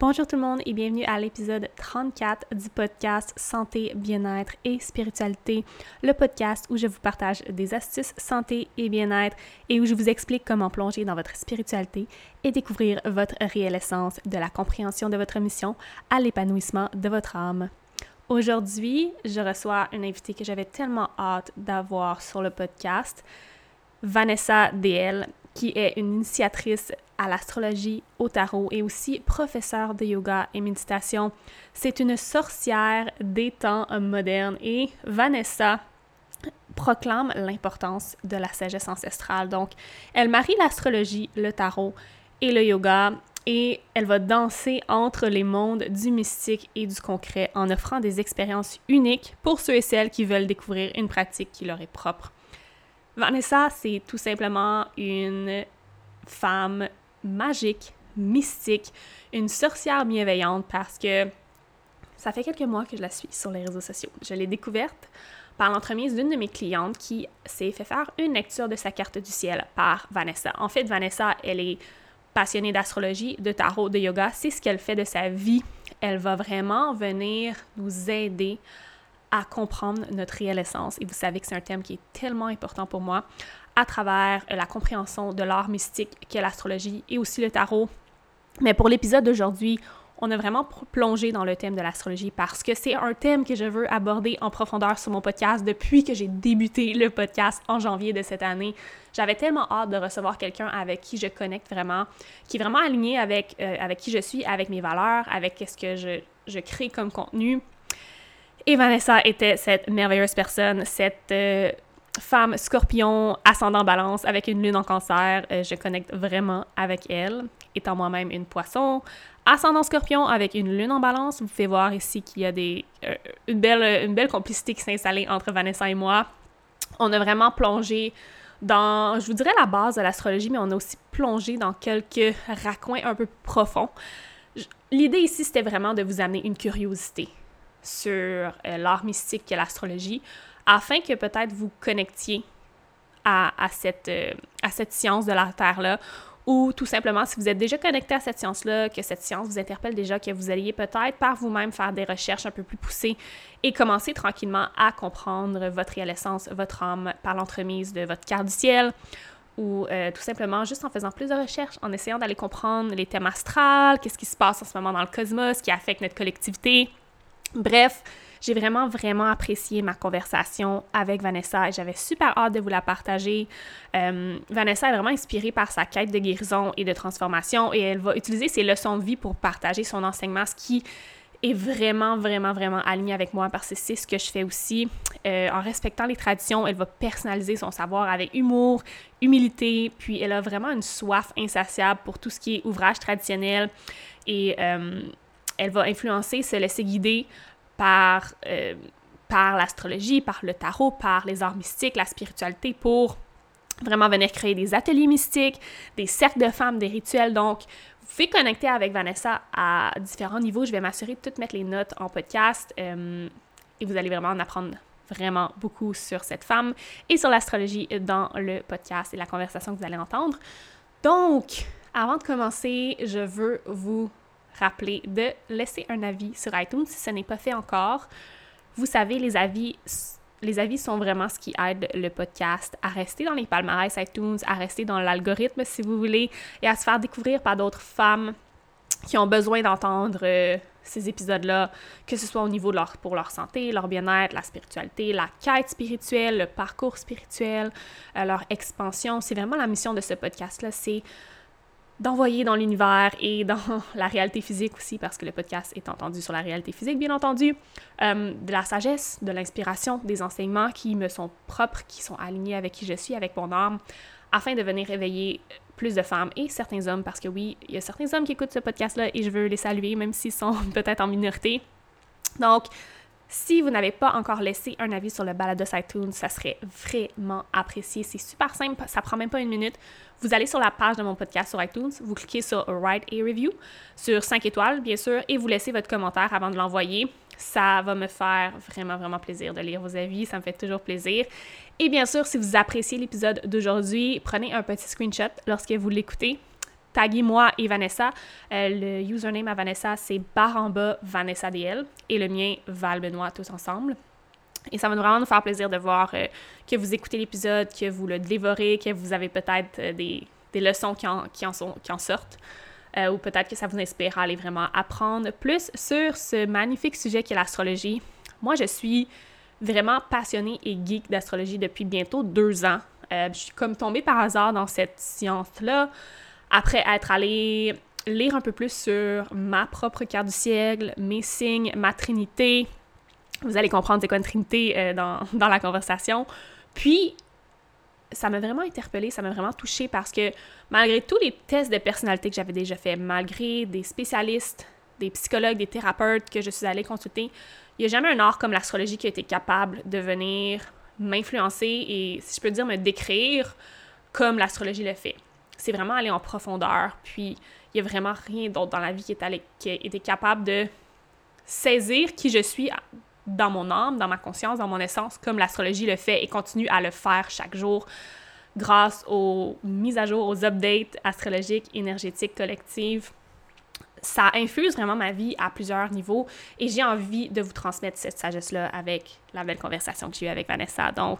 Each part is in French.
Bonjour tout le monde et bienvenue à l'épisode 34 du podcast Santé, bien-être et spiritualité, le podcast où je vous partage des astuces santé et bien-être et où je vous explique comment plonger dans votre spiritualité et découvrir votre réelle essence de la compréhension de votre mission à l'épanouissement de votre âme. Aujourd'hui, je reçois une invitée que j'avais tellement hâte d'avoir sur le podcast, Vanessa DL, qui est une initiatrice à l'astrologie, au tarot et aussi professeur de yoga et méditation. C'est une sorcière des temps modernes et Vanessa proclame l'importance de la sagesse ancestrale. Donc, elle marie l'astrologie, le tarot et le yoga et elle va danser entre les mondes du mystique et du concret en offrant des expériences uniques pour ceux et celles qui veulent découvrir une pratique qui leur est propre. Vanessa, c'est tout simplement une femme magique, mystique, une sorcière bienveillante parce que ça fait quelques mois que je la suis sur les réseaux sociaux. Je l'ai découverte par l'entremise d'une de mes clientes qui s'est fait faire une lecture de sa carte du ciel par Vanessa. En fait, Vanessa, elle est passionnée d'astrologie, de tarot, de yoga. C'est ce qu'elle fait de sa vie. Elle va vraiment venir nous aider à comprendre notre réelle essence. Et vous savez que c'est un thème qui est tellement important pour moi à travers la compréhension de l'art mystique qu'est l'astrologie et aussi le tarot. Mais pour l'épisode d'aujourd'hui, on a vraiment plongé dans le thème de l'astrologie parce que c'est un thème que je veux aborder en profondeur sur mon podcast depuis que j'ai débuté le podcast en janvier de cette année. J'avais tellement hâte de recevoir quelqu'un avec qui je connecte vraiment, qui est vraiment aligné avec, euh, avec qui je suis, avec mes valeurs, avec ce que je, je crée comme contenu. Et Vanessa était cette merveilleuse personne, cette... Euh, femme scorpion, ascendant balance, avec une lune en cancer, euh, je connecte vraiment avec elle, étant moi-même une poisson. Ascendant scorpion avec une lune en balance, vous pouvez voir ici qu'il y a des, euh, une, belle, une belle complicité qui s'est installée entre Vanessa et moi. On a vraiment plongé dans, je vous dirais la base de l'astrologie, mais on a aussi plongé dans quelques raccoins un peu profonds. L'idée ici, c'était vraiment de vous amener une curiosité sur euh, l'art mystique qu'est l'astrologie, afin que peut-être vous connectiez à, cette, euh, à cette science de la Terre-là, ou tout simplement, si vous êtes déjà connecté à cette science-là, que cette science vous interpelle déjà, que vous alliez peut-être par vous-même faire des recherches un peu plus poussées et commencer tranquillement à comprendre votre réelle essence, votre âme, par l'entremise de votre carte du ciel, ou euh, tout simplement juste en faisant plus de recherches, en essayant d'aller comprendre les thèmes astrales, qu'est-ce qui se passe en ce moment dans le cosmos, qui affecte notre collectivité. Bref, j'ai vraiment, vraiment apprécié ma conversation avec Vanessa et j'avais super hâte de vous la partager. Euh, Vanessa est vraiment inspirée par sa quête de guérison et de transformation et elle va utiliser ses leçons de vie pour partager son enseignement, ce qui est vraiment, vraiment, vraiment aligné avec moi parce que c'est ce que je fais aussi. Euh, en respectant les traditions, elle va personnaliser son savoir avec humour, humilité, puis elle a vraiment une soif insatiable pour tout ce qui est ouvrage traditionnel et euh, elle va influencer, se laisser guider par, euh, par l'astrologie, par le tarot, par les arts mystiques, la spiritualité pour vraiment venir créer des ateliers mystiques, des cercles de femmes, des rituels. Donc, vous pouvez connecter avec Vanessa à différents niveaux. Je vais m'assurer de toutes mettre les notes en podcast euh, et vous allez vraiment en apprendre vraiment beaucoup sur cette femme et sur l'astrologie dans le podcast et la conversation que vous allez entendre. Donc, avant de commencer, je veux vous rappeler de laisser un avis sur iTunes si ce n'est pas fait encore. Vous savez, les avis, les avis sont vraiment ce qui aide le podcast à rester dans les palmarès iTunes, à rester dans l'algorithme si vous voulez, et à se faire découvrir par d'autres femmes qui ont besoin d'entendre euh, ces épisodes-là, que ce soit au niveau de leur, pour leur santé, leur bien-être, la spiritualité, la quête spirituelle, le parcours spirituel, euh, leur expansion. C'est vraiment la mission de ce podcast-là, c'est d'envoyer dans l'univers et dans la réalité physique aussi, parce que le podcast est entendu sur la réalité physique, bien entendu, euh, de la sagesse, de l'inspiration, des enseignements qui me sont propres, qui sont alignés avec qui je suis, avec mon âme, afin de venir réveiller plus de femmes et certains hommes, parce que oui, il y a certains hommes qui écoutent ce podcast-là et je veux les saluer, même s'ils sont peut-être en minorité. Donc, si vous n'avez pas encore laissé un avis sur le Balados iTunes, ça serait vraiment apprécié. C'est super simple, ça prend même pas une minute. Vous allez sur la page de mon podcast sur iTunes, vous cliquez sur Write a Review, sur 5 étoiles bien sûr, et vous laissez votre commentaire avant de l'envoyer. Ça va me faire vraiment, vraiment plaisir de lire vos avis, ça me fait toujours plaisir. Et bien sûr, si vous appréciez l'épisode d'aujourd'hui, prenez un petit screenshot lorsque vous l'écoutez taguer moi et Vanessa. Euh, le username à Vanessa, c'est baramba Vanessa DL et le mien, Val Benoît, tous ensemble. Et ça va vraiment nous faire plaisir de voir euh, que vous écoutez l'épisode, que vous le dévorez, que vous avez peut-être euh, des, des, leçons qui en, qui en, sont, qui en sortent. ou peut-être que ça vous inspire à aller vraiment apprendre plus sur ce magnifique sujet qui est l'astrologie. Moi, je suis vraiment passionnée et geek d'astrologie depuis bientôt deux ans. je suis comme tombée par hasard dans cette science-là après être allée lire un peu plus sur ma propre carte du ciel, mes signes, ma trinité. Vous allez comprendre c'est quoi une trinité euh, dans, dans, la conversation. Puis, ça m'a vraiment interpellée, ça m'a vraiment touchée parce que malgré tous les tests de personnalité que j'avais déjà fait, malgré des spécialistes, des psychologues, des thérapeutes que je suis allée consulter, il n'y a jamais un art comme l'astrologie qui a été capable de venir m'influencer et, si je peux dire, me décrire comme l'astrologie le fait c'est vraiment aller en profondeur. Puis, il n'y a vraiment rien d'autre dans la vie qui, est allé, été capable de saisir qui je suis dans mon âme, dans ma conscience, dans mon essence, comme l'astrologie le fait et continue à le faire chaque jour grâce aux mises à jour, aux updates astrologiques, énergétiques, collectives. Ça infuse vraiment ma vie à plusieurs niveaux et j'ai envie de vous transmettre cette sagesse-là avec la belle conversation que j'ai eue avec Vanessa. Donc,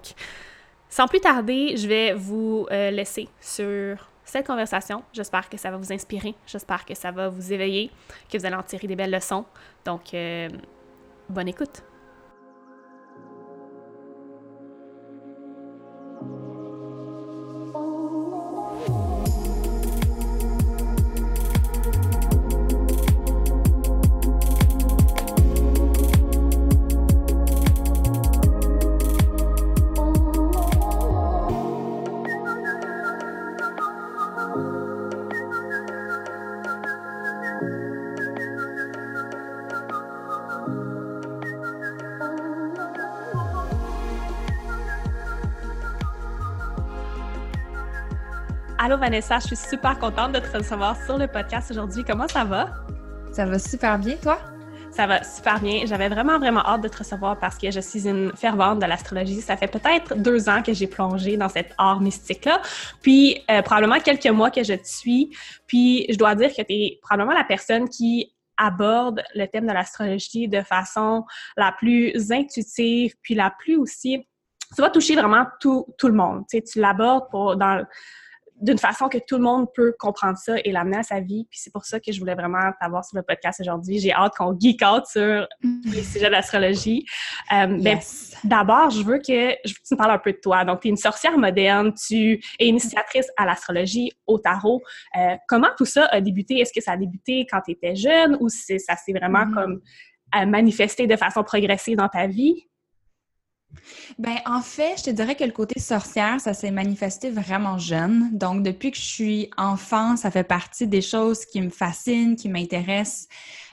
sans plus tarder, je vais vous euh, laisser sur cette conversation. J'espère que ça va vous inspirer, j'espère que ça va vous éveiller, que vous allez en tirer des belles leçons. Donc, euh, bonne écoute. Allô Vanessa, je suis super contente de te recevoir sur le podcast aujourd'hui. Comment ça va? Ça va super bien, toi? Ça va super bien. J'avais vraiment, vraiment hâte de te recevoir parce que je suis une fervente de l'astrologie. Ça fait peut-être deux ans que j'ai plongé dans cet art mystique-là. Puis, euh, probablement quelques mois que je te suis. Puis, je dois dire que tu es probablement la personne qui aborde le thème de l'astrologie de façon la plus intuitive, puis la plus aussi... Tu vas toucher vraiment tout, tout le monde. Tu sais, tu l'abordes pour... dans d'une façon que tout le monde peut comprendre ça et l'amener à sa vie. Puis c'est pour ça que je voulais vraiment t'avoir sur le podcast aujourd'hui. J'ai hâte qu'on geek out sur les sujets d'astrologie. Euh, ben, D'abord, je veux que tu me parles un peu de toi. Donc, tu es une sorcière moderne, tu es initiatrice à l'astrologie, au tarot. Euh, comment tout ça a débuté? Est-ce que ça a débuté quand tu étais jeune ou ça s'est vraiment mm-hmm. comme euh, manifesté de façon progressive dans ta vie? Ben, en fait, je te dirais que le côté sorcière, ça s'est manifesté vraiment jeune. Donc, depuis que je suis enfant, ça fait partie des choses qui me fascinent, qui m'intéressent.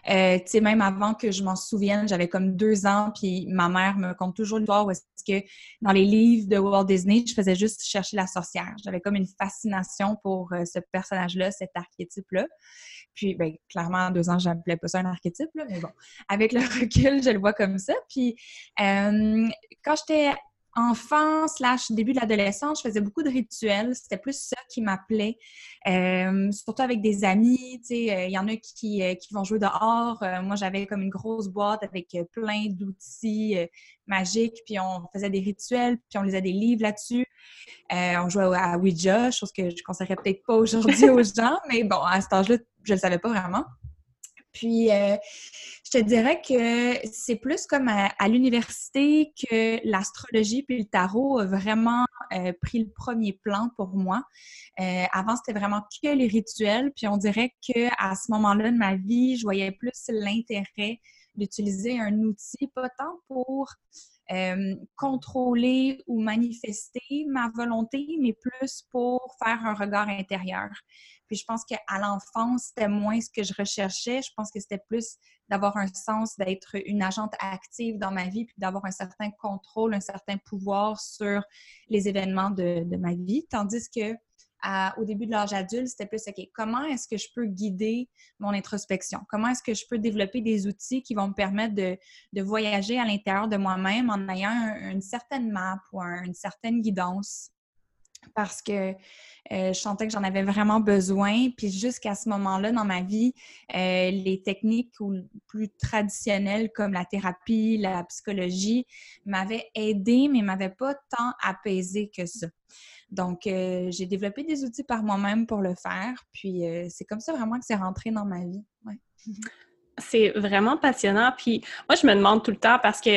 Euh, tu sais, même avant que je m'en souvienne, j'avais comme deux ans, puis ma mère me compte toujours l'histoire où est-ce que dans les livres de Walt Disney, je faisais juste chercher la sorcière. J'avais comme une fascination pour euh, ce personnage-là, cet archétype-là. Puis, ben, clairement, deux ans, j'appelais pas ça un archétype, mais bon, avec le recul, je le vois comme ça. Puis, euh, quand j'étais enfant slash début de l'adolescence, je faisais beaucoup de rituels. C'était plus ça qui m'appelait, euh, surtout avec des amis. Tu sais, euh, il y en a qui, qui vont jouer dehors. moi, j'avais comme une grosse boîte avec plein d'outils magiques. Puis on faisait des rituels, puis on lisait des livres là-dessus. on jouait à Ouija, chose que je ne conseillerais peut-être pas aujourd'hui aux gens, mais bon, à cet âge-là, je ne le savais pas vraiment. Puis, euh, je te dirais que c'est plus comme à, l'université que l'astrologie puis le tarot a vraiment euh, pris le premier plan pour moi. Euh, avant, c'était vraiment que les rituels. Puis, on dirait qu'à ce moment-là de ma vie, je voyais plus l'intérêt d'utiliser un outil, pas tant pour contrôler ou manifester ma volonté, mais plus pour faire un regard intérieur. Puis je pense qu'à l'enfance, c'était moins ce que je recherchais. Je pense que c'était plus d'avoir un sens d'être une agente active dans ma vie, puis d'avoir un certain contrôle, un certain pouvoir sur les événements de, ma vie. Tandis que au début de l'âge adulte, c'était plus, OK, comment est-ce que je peux guider mon introspection? Comment est-ce que je peux développer des outils qui vont me permettre de, voyager à l'intérieur de moi-même en ayant une certaine map ou une certaine guidance? Parce que euh, je sentais que j'en avais vraiment besoin. Puis jusqu'à ce moment-là dans ma vie, euh, les techniques plus traditionnelles comme la thérapie, la psychologie m'avaient aidé, mais m'avaient pas tant apaisé que ça. Donc, euh, j'ai développé des outils par moi-même pour le faire. Puis c'est comme ça vraiment que c'est rentré dans ma vie. C'est vraiment passionnant. Puis moi, je me demande tout le temps parce que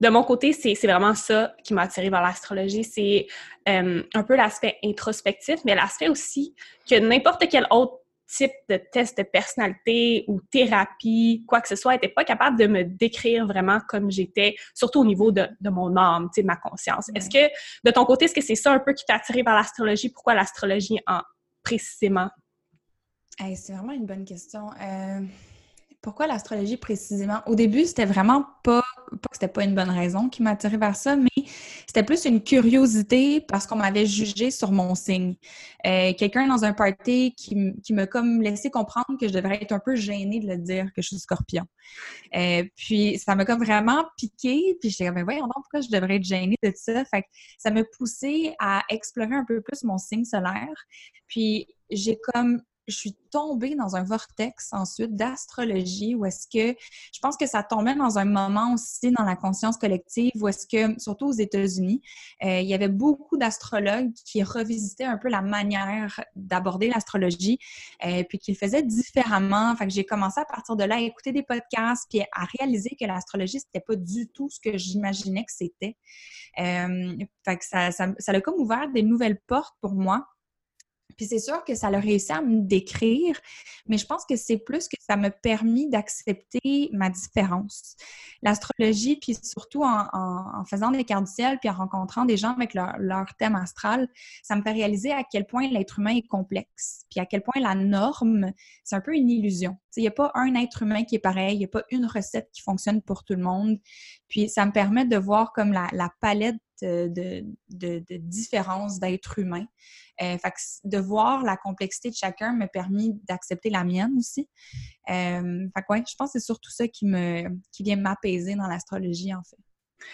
de mon côté, c'est vraiment ça qui m'a attiré vers l'astrologie. C'est euh, un peu l'aspect introspectif, mais l'aspect aussi que n'importe quel autre type de test de personnalité ou thérapie, quoi que ce soit, n'était pas capable de me décrire vraiment comme j'étais, surtout au niveau de, mon âme, de ma conscience. Est-ce que, de ton côté, est-ce que c'est ça un peu qui t'a attiré vers l'astrologie? Pourquoi l'astrologie en précisément? c'est vraiment une bonne question. Euh, pourquoi l'astrologie précisément? Au début, c'était vraiment pas, que c'était pas une bonne raison qui m'attirait vers ça, mais c'était plus une curiosité parce qu'on m'avait jugé sur mon signe. Euh, quelqu'un dans un party qui, qui m'a comme laissé comprendre que je devrais être un peu gênée de le dire que je suis scorpion. Euh, puis ça m'a comme vraiment piqué, puis j'étais comme, voyons donc, pourquoi je devrais être gênée de ça? Ça m'a poussé à explorer un peu plus mon signe solaire. Puis j'ai comme je suis tombée dans un vortex ensuite d'astrologie où est-ce que je pense que ça tombait dans un moment aussi dans la conscience collective où est-ce que, surtout aux États-Unis, euh, il y avait beaucoup d'astrologues qui revisitaient un peu la manière d'aborder l'astrologie euh, puis qu'ils faisaient différemment. Fait que j'ai commencé à partir de là à écouter des podcasts puis à réaliser que l'astrologie, c'était pas du tout ce que j'imaginais que c'était. Euh, fait que ça, ça, ça a comme ouvert des nouvelles portes pour moi. Puis c'est sûr que ça a réussi à me décrire, mais je pense que c'est plus que ça m'a permis d'accepter ma différence. L'astrologie, puis surtout en, faisant des cartes du ciel, puis en rencontrant des gens avec leur, thème astral, ça me fait réaliser à quel point l'être humain est complexe, puis à quel point la norme, c'est un peu une illusion. Il n'y a pas un être humain qui est pareil, il n'y a pas une recette qui fonctionne pour tout le monde. Puis ça me permet de voir comme la, palette de, de, de différences d'êtres humains. Euh, fait que de voir la complexité de chacun m'a permis d'accepter la mienne aussi. Euh, fait que ouais, je pense que c'est surtout ça qui me qui vient m'apaiser dans l'astrologie, en fait.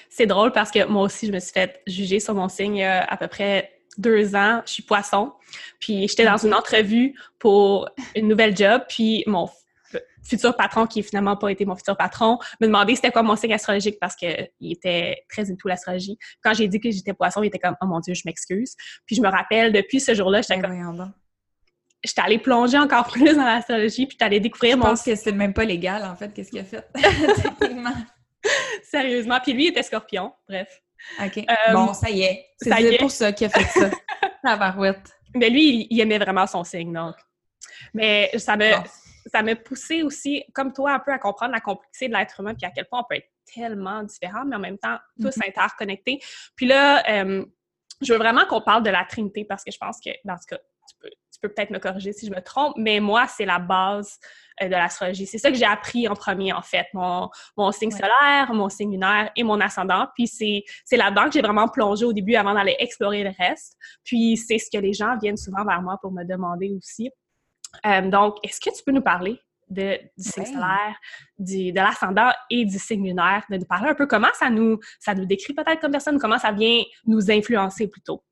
C'est drôle parce que moi aussi, je me suis fait juger sur mon signe a à peu près deux ans. Je suis poisson. Puis j'étais dans une entrevue pour une nouvelle job. Puis mon futur patron, qui finalement pas été mon futur patron, me demandait c'était quoi mon signe astrologique parce qu'il était très into l'astrologie. Quand j'ai dit que j'étais poisson, il était comme « Oh mon Dieu, je m'excuse ». Puis je me rappelle, depuis ce jour-là, j'étais ben comme... J'étais allée plonger encore plus dans l'astrologie, puis allée découvrir mon... Je pense que c'est même pas légal, en fait, qu'est-ce qu'il a fait? Sérieusement. Puis lui, il était scorpion, bref. OK. Euh, bon, ça y est. C'est pour ça qu'il a fait ça. La barouette. Mais lui, il, aimait vraiment son signe, donc. Mais ça me ça m'a poussé aussi, comme toi, un peu à comprendre la complexité de l'être humain, puis à quel point on peut être tellement différent, mais en même temps tous mm-hmm. interconnectés. Puis là, euh, je veux vraiment qu'on parle de la Trinité parce que je pense que, dans ce cas, tu peux, tu peux peut-être me corriger si je me trompe, mais moi, c'est la base euh, de l'astrologie. C'est ça que j'ai appris en premier, en fait. Mon, mon signe solaire, mon signe lunaire et mon ascendant. Puis c'est là-dedans que j'ai vraiment plongé au début avant d'aller explorer le reste. Puis c'est ce que les gens viennent souvent vers moi pour me demander aussi. Euh, donc, est-ce que tu peux nous parler de, du signe solaire, de l'ascendant et du signe lunaire, de nous parler un peu comment ça nous, ça nous décrit peut-être comme personne, comment ça vient nous influencer plutôt?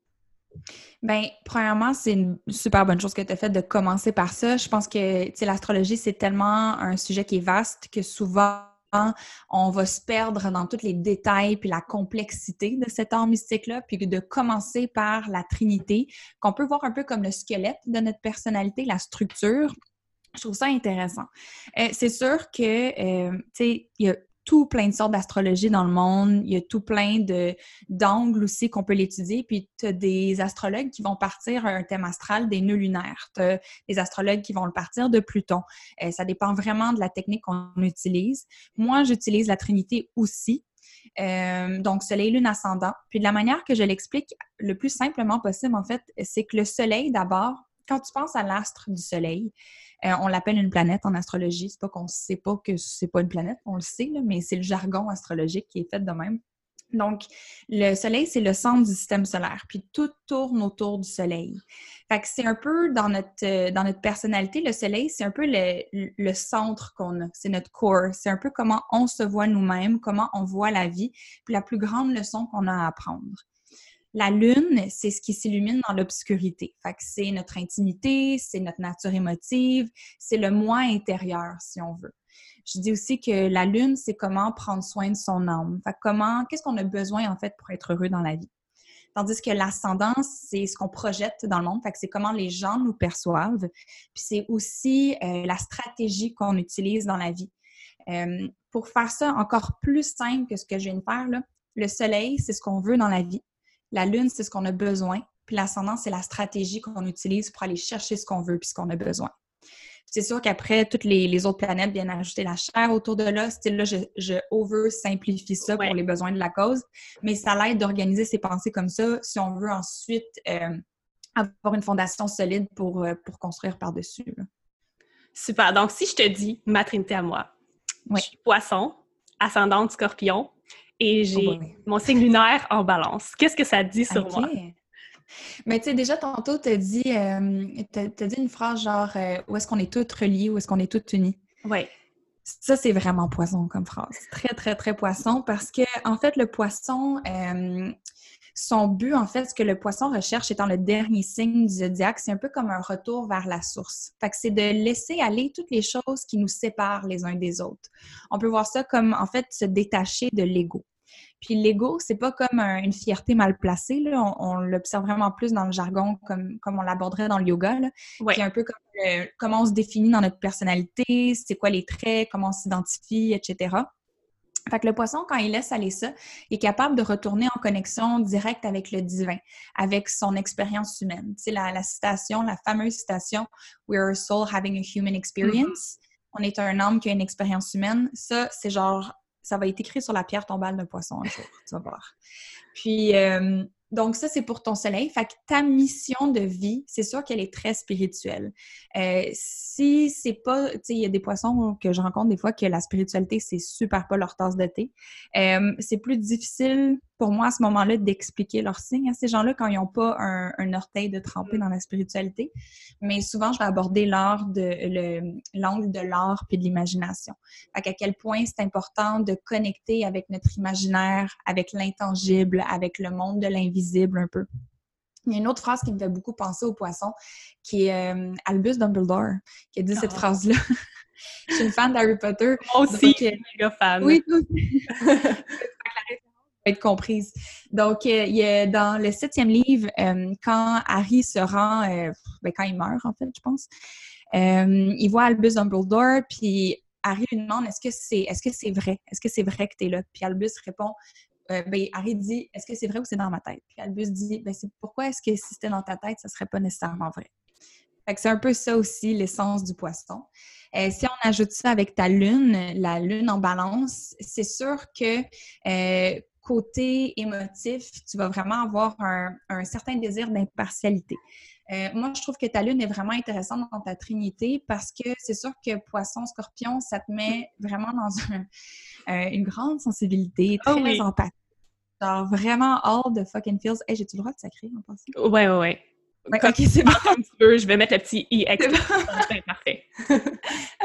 Bien, premièrement, c'est une super bonne chose que tu as fait de commencer par ça. Je pense que l'astrologie, c'est tellement un sujet qui est vaste que souvent, on va se perdre dans tous les détails puis la complexité de cet art mystique-là, puis de commencer par la Trinité, qu'on peut voir un peu comme le squelette de notre personnalité, la structure. Je trouve ça intéressant. Euh, c'est sûr que, euh, tu sais, il y a tout plein de sortes d'astrologie dans le monde. Il y a tout plein d'angles aussi qu'on peut l'étudier. Puis tu as des astrologues qui vont partir un thème astral des nœuds lunaires. Tu as des astrologues qui vont le partir de Pluton. Euh, ça dépend vraiment de la technique qu'on utilise. Moi, j'utilise la Trinité aussi. Euh, donc, Soleil, Lune, Ascendant. Puis de la manière que je l'explique le plus simplement possible, en fait, c'est que le Soleil, d'abord, quand tu penses à l'astre du Soleil, euh, on l'appelle une planète en astrologie. C'est pas qu'on sait pas que c'est pas une planète, on le sait, mais c'est le jargon astrologique qui est fait de même. Donc, le Soleil, c'est le centre du système solaire, puis tout tourne autour du Soleil. Fait c'est un peu dans notre, euh, dans notre personnalité, le Soleil, c'est un peu le, le centre qu'on a, c'est notre core, c'est un peu comment on se voit nous-mêmes, comment on voit la vie, puis la plus grande leçon qu'on a à apprendre. La lune, c'est ce qui s'illumine dans l'obscurité. Fait que c'est notre intimité, c'est notre nature émotive, c'est le moi intérieur, si on veut. Je dis aussi que la lune, c'est comment prendre soin de son âme. Fait que comment, qu'est-ce qu'on a besoin, en fait, pour être heureux dans la vie? Tandis que l'ascendance, c'est ce qu'on projette dans le monde. Fait que c'est comment les gens nous perçoivent. Puis c'est aussi euh, la stratégie qu'on utilise dans la vie. Euh, pour faire ça encore plus simple que ce que je viens de faire, le soleil, c'est ce qu'on veut dans la vie. La lune, c'est ce qu'on a besoin. Puis l'ascendant, c'est la stratégie qu'on utilise pour aller chercher ce qu'on veut puis ce qu'on a besoin. C'est sûr qu'après, toutes les, autres planètes viennent ajouter la chair autour de là. Style là, je, je over-simplifie ça pour les besoins de la cause, mais ça l'aide d'organiser ses pensées comme ça si on veut ensuite euh, avoir une fondation solide pour, euh, pour construire par-dessus. Super. Donc, si je te dis ma trinité à moi, je suis poisson, ascendante scorpion, et j'ai oh mon signe lunaire en balance. Qu'est-ce que ça dit sur moi? Mais tu sais, déjà, tantôt, tu as, dit, euh, dit une phrase genre euh, où est-ce qu'on est toutes reliées, où est-ce qu'on est toutes unies? Oui. Ça, c'est vraiment poisson comme phrase. Très, très, très poisson parce que, en fait, le poisson, euh, son but, en fait, ce que le poisson recherche étant le dernier signe du zodiaque, c'est un peu comme un retour vers la source. Fait que c'est de laisser aller toutes les choses qui nous séparent les uns des autres. On peut voir ça comme, en fait, se détacher de l'ego. Puis l'ego, c'est pas comme une fierté mal placée. Là. On, l'observe vraiment plus dans le jargon, comme, comme on l'aborderait dans le yoga. Là. un peu comme euh, comment on se définit dans notre personnalité, c'est quoi les traits, comment on s'identifie, etc. Fait que le poisson, quand il laisse aller ça, il est capable de retourner en connexion directe avec le divin, avec son expérience humaine. Tu sais, la, la citation, la fameuse citation « We are a soul having a human experience mm-hmm. On est un âme qui a une expérience humaine. Ça, c'est genre ça va être écrit sur la pierre tombale d'un poisson un jour, tu vas voir. Puis, euh, donc, ça, c'est pour ton soleil. Fait que ta mission de vie, c'est sûr qu'elle est très spirituelle. Euh, si c'est pas, tu sais, il y a des poissons que je rencontre des fois que la spiritualité, c'est super pas leur tasse de thé. Euh, c'est plus difficile pour moi à ce moment-là d'expliquer leurs signes à ces gens-là quand ils n'ont pas un, orteil de tremper dans la spiritualité. Mais souvent, je vais aborder l'art de l'angle de l'art puis de l'imagination. À quel point c'est important de connecter avec notre imaginaire, avec l'intangible, avec le monde de l'invisible un peu. Il y a une autre phrase qui me fait beaucoup penser au poisson, qui est euh, Albus Dumbledore, qui a dit cette ah. phrase-là. je suis une fan d'Harry Potter. Moi aussi, je suis méga fan. Oui, être comprise. Donc, euh, dans le septième livre, euh, quand Harry se rend, euh, ben, quand il meurt, en fait, je pense, il voit Albus Dumbledore, puis Harry lui demande est-ce que c'est est-ce vrai? Est-ce que c'est vrai que tu es là? Puis Albus répond ben, Harry dit est-ce que c'est vrai ou c'est dans ma tête? Puis Albus dit ben, pourquoi est-ce que si c'était dans ta tête, ça serait pas nécessairement vrai? C'est un peu ça aussi, l'essence du poisson. si on ajoute ça avec ta lune, la lune en balance, c'est sûr que côté émotif, tu vas vraiment avoir un, certain désir d'impartialité. Euh, moi, je trouve que ta lune est vraiment intéressante dans ta trinité parce que c'est sûr que poisson, scorpion, ça te met vraiment dans euh, une grande sensibilité, ah très oh empathique. Genre vraiment all the fucking feels. Hey, j'ai-tu le droit de sacrer en passant? Ouais, ouais, ouais ok, c'est bon. Je vais mettre le petit i parfait.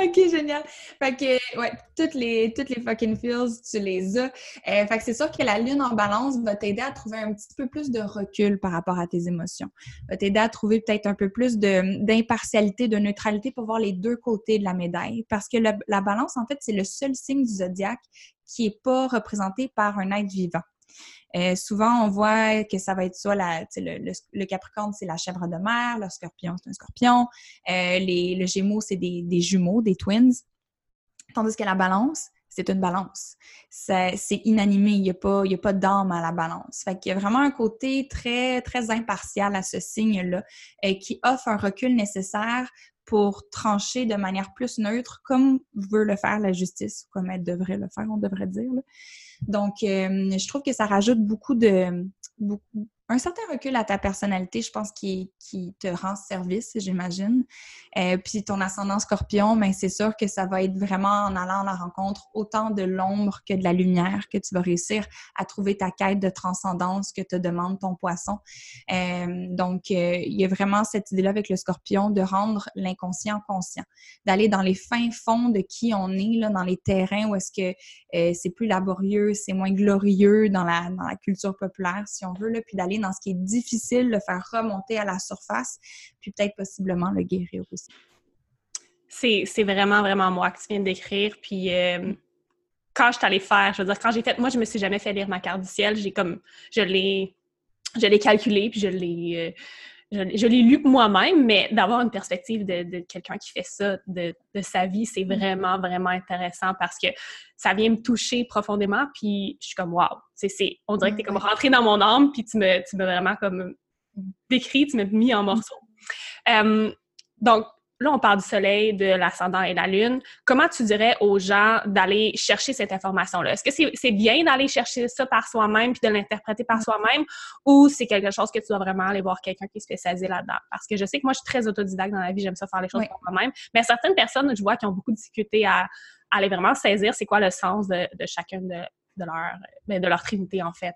ok, génial. Fait que, ouais, toutes les, toutes les fucking feels, tu les as. Euh, fait que c'est sûr que la lune en balance va t'aider à trouver un petit peu plus de recul par rapport à tes émotions. Va t'aider à trouver peut-être un peu plus d'impartialité, de, neutralité pour voir les deux côtés de la médaille. Parce que la balance, en fait, c'est le seul signe du zodiaque qui n'est pas représenté par un être vivant. Euh, souvent, on voit que ça va être soit la, le, Capricorne, c'est la chèvre de mer, le Scorpion, c'est un Scorpion, euh, les, le Gémeaux, c'est des, jumeaux, des twins. Tandis que la Balance, c'est une balance. C'est inanimé, il n'y a pas, pas d'âme à la balance. Fait qu'il y a vraiment un côté très, très impartial à ce signe-là euh, qui offre un recul nécessaire pour trancher de manière plus neutre, comme veut le faire la justice, comme elle devrait le faire, on devrait dire. Donc, euh, je trouve que ça rajoute beaucoup de, un certain recul à ta personnalité, je pense, qui, te rend service, j'imagine. Euh, puis ton ascendant scorpion, ben, c'est sûr que ça va être vraiment en allant à la rencontre autant de l'ombre que de la lumière que tu vas réussir à trouver ta quête de transcendance que te demande ton poisson. Euh, donc, euh, il y a vraiment cette idée-là avec le scorpion de rendre l'inconscient conscient, d'aller dans les fins fonds de qui on est, là, dans les terrains où est-ce que c'est plus laborieux, c'est moins glorieux dans la, dans la culture populaire, si on veut, là, puis d'aller dans ce qui est difficile, le faire remonter à la surface, puis peut-être possiblement le guérir aussi. C'est vraiment, vraiment moi que tu viens d'écrire. Puis euh, quand je allée faire, je veux dire, quand j'ai fait, moi, je me suis jamais fait lire ma carte du ciel. J'ai comme, je l'ai, je l'ai calculé, puis je l'ai, je, l'ai lu moi-même, mais d'avoir une perspective de, quelqu'un qui fait ça de, sa vie, c'est mm. vraiment, vraiment intéressant parce que ça vient me toucher profondément, puis je suis comme, wow, c'est, on dirait que tu es comme rentré dans mon âme, puis tu me, tu m'as vraiment comme décrit, tu m'as mis en morceaux. Euh, donc, là, on parle du soleil, de l'ascendant et la lune. Comment tu dirais aux gens d'aller chercher cette information-là? Est-ce que c'est bien d'aller chercher ça par soi-même puis de l'interpréter par soi-même ou c'est quelque chose que tu dois vraiment aller voir quelqu'un qui est spécialisé là-dedans? Parce que je sais que moi, je suis très autodidacte dans la vie, j'aime ça faire les choses par moi-même, mais certaines personnes, je vois, qui ont beaucoup de difficulté à, aller vraiment saisir c'est quoi le sens de, chacun de, de, leur, ben, de leur trinité, en fait.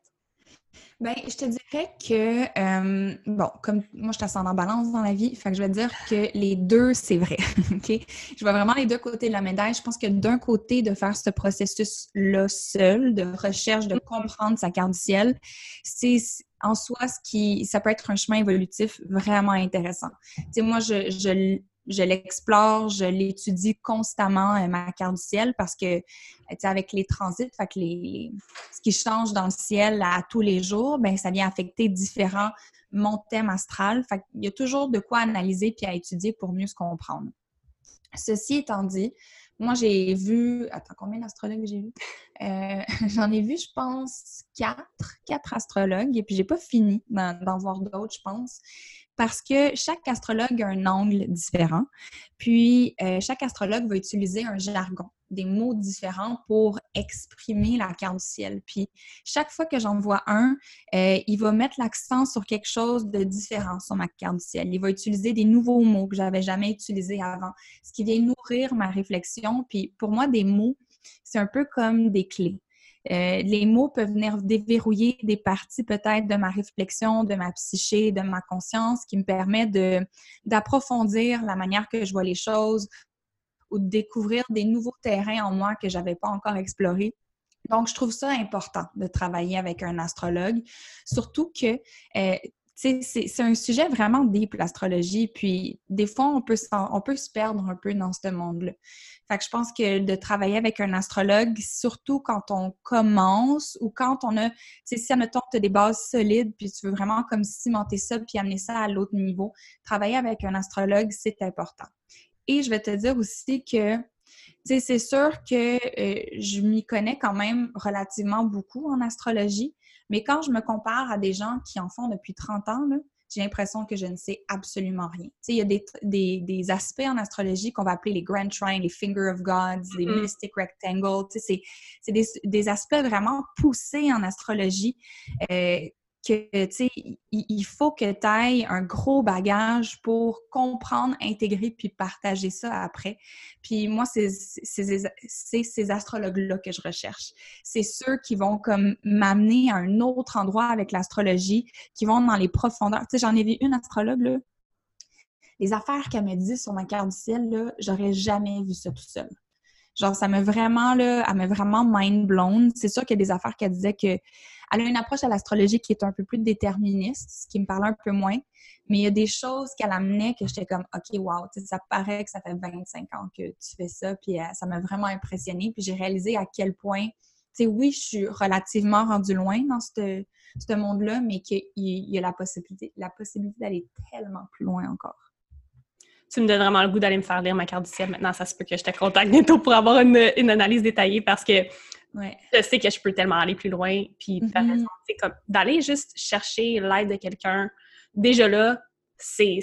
Ben, je te dirais que, euh, bon, comme moi, je suis en balance dans la vie, fait que je vais te dire que les deux, c'est vrai, OK? Je vois vraiment les deux côtés de la médaille. Je pense que d'un côté, de faire ce processus-là seul, de recherche, de comprendre sa carte du ciel, c'est en soi ce qui, ça peut être un chemin évolutif vraiment intéressant. Tu sais, moi, je, je je l'explore, je l'étudie constamment, euh, ma carte du ciel, parce que, euh, avec les transits, fait que les, ce qui change dans le ciel à tous les jours, ben ça vient affecter différents mon thème astral. Fait qu'il y a toujours de quoi analyser puis à étudier pour mieux se comprendre. Ceci étant dit, moi, j'ai vu... Attends, combien d'astrologues j'ai vu? Euh, j'en ai vu, je pense, quatre, quatre astrologues, et puis j'ai pas fini d'en voir d'autres, je pense parce que chaque astrologue a un angle différent. Puis, euh, chaque astrologue va utiliser un jargon, des mots différents pour exprimer la carte du ciel. Puis, chaque fois que j'en vois un, euh, il va mettre l'accent sur quelque chose de différent sur ma carte du ciel. Il va utiliser des nouveaux mots que j'avais jamais utilisés avant, ce qui vient nourrir ma réflexion. Puis, pour moi, des mots, c'est un peu comme des clés. Euh, les mots peuvent venir déverrouiller des parties peut-être de ma réflexion, de ma psyché, de ma conscience, qui me permet d'approfondir la manière que je vois les choses ou de découvrir des nouveaux terrains en moi que je n'avais pas encore explorés. Donc, je trouve ça important de travailler avec un astrologue, surtout que euh, c'est un sujet vraiment deep, l'astrologie. Puis, des fois, on peut, on peut se perdre un peu dans ce monde-là. Fait que je pense que de travailler avec un astrologue, surtout quand on commence ou quand on a, tu sais, si, admettons, tu as des bases solides, puis tu veux vraiment comme cimenter ça, puis amener ça à l'autre niveau, travailler avec un astrologue, c'est important. Et je vais te dire aussi que tu sais, c'est sûr que euh, je m'y connais quand même relativement beaucoup en astrologie, mais quand je me compare à des gens qui en font depuis 30 ans, j'ai l'impression que je ne sais absolument rien. Tu sais, il y a des, des, des aspects en astrologie qu'on va appeler les Grand Trine, les Finger of Gods, les mm-hmm. Mystic Rectangle. Tu sais, c'est des, des, aspects vraiment poussés en astrologie euh, que, tu sais, il, faut que tu ailles un gros bagage pour comprendre, intégrer puis partager ça après. Puis moi, c'est ces astrologues-là que je recherche. C'est ceux qui vont comme m'amener à un autre endroit avec l'astrologie, qui vont dans les profondeurs. Tu sais, j'en ai vu une astrologue, là. Les affaires qu'elle me dit sur ma carte du ciel, là, j'aurais jamais vu ça tout seul. Genre, ça m'a vraiment, là, elle m'a vraiment mind blown. C'est sûr qu'il y a des affaires qu'elle disait que elle a une approche à l'astrologie qui est un peu plus déterministe, ce qui me parle un peu moins. Mais il y a des choses qu'elle amenait que j'étais comme, OK, wow, ça paraît que ça fait 25 ans que tu fais ça. Puis euh, ça m'a vraiment impressionnée. Puis j'ai réalisé à quel point, tu sais, oui, je suis relativement rendue loin dans ce, ce monde-là, mais qu'il y a la possibilité, la possibilité d'aller tellement plus loin encore tu me donnes vraiment le goût d'aller me faire lire ma carte du ciel. Maintenant, ça se peut que je te contacte bientôt pour avoir une, une analyse détaillée parce que je sais que je peux tellement aller plus loin. Puis, mm-hmm. comme d'aller juste chercher l'aide de quelqu'un, déjà là, c'est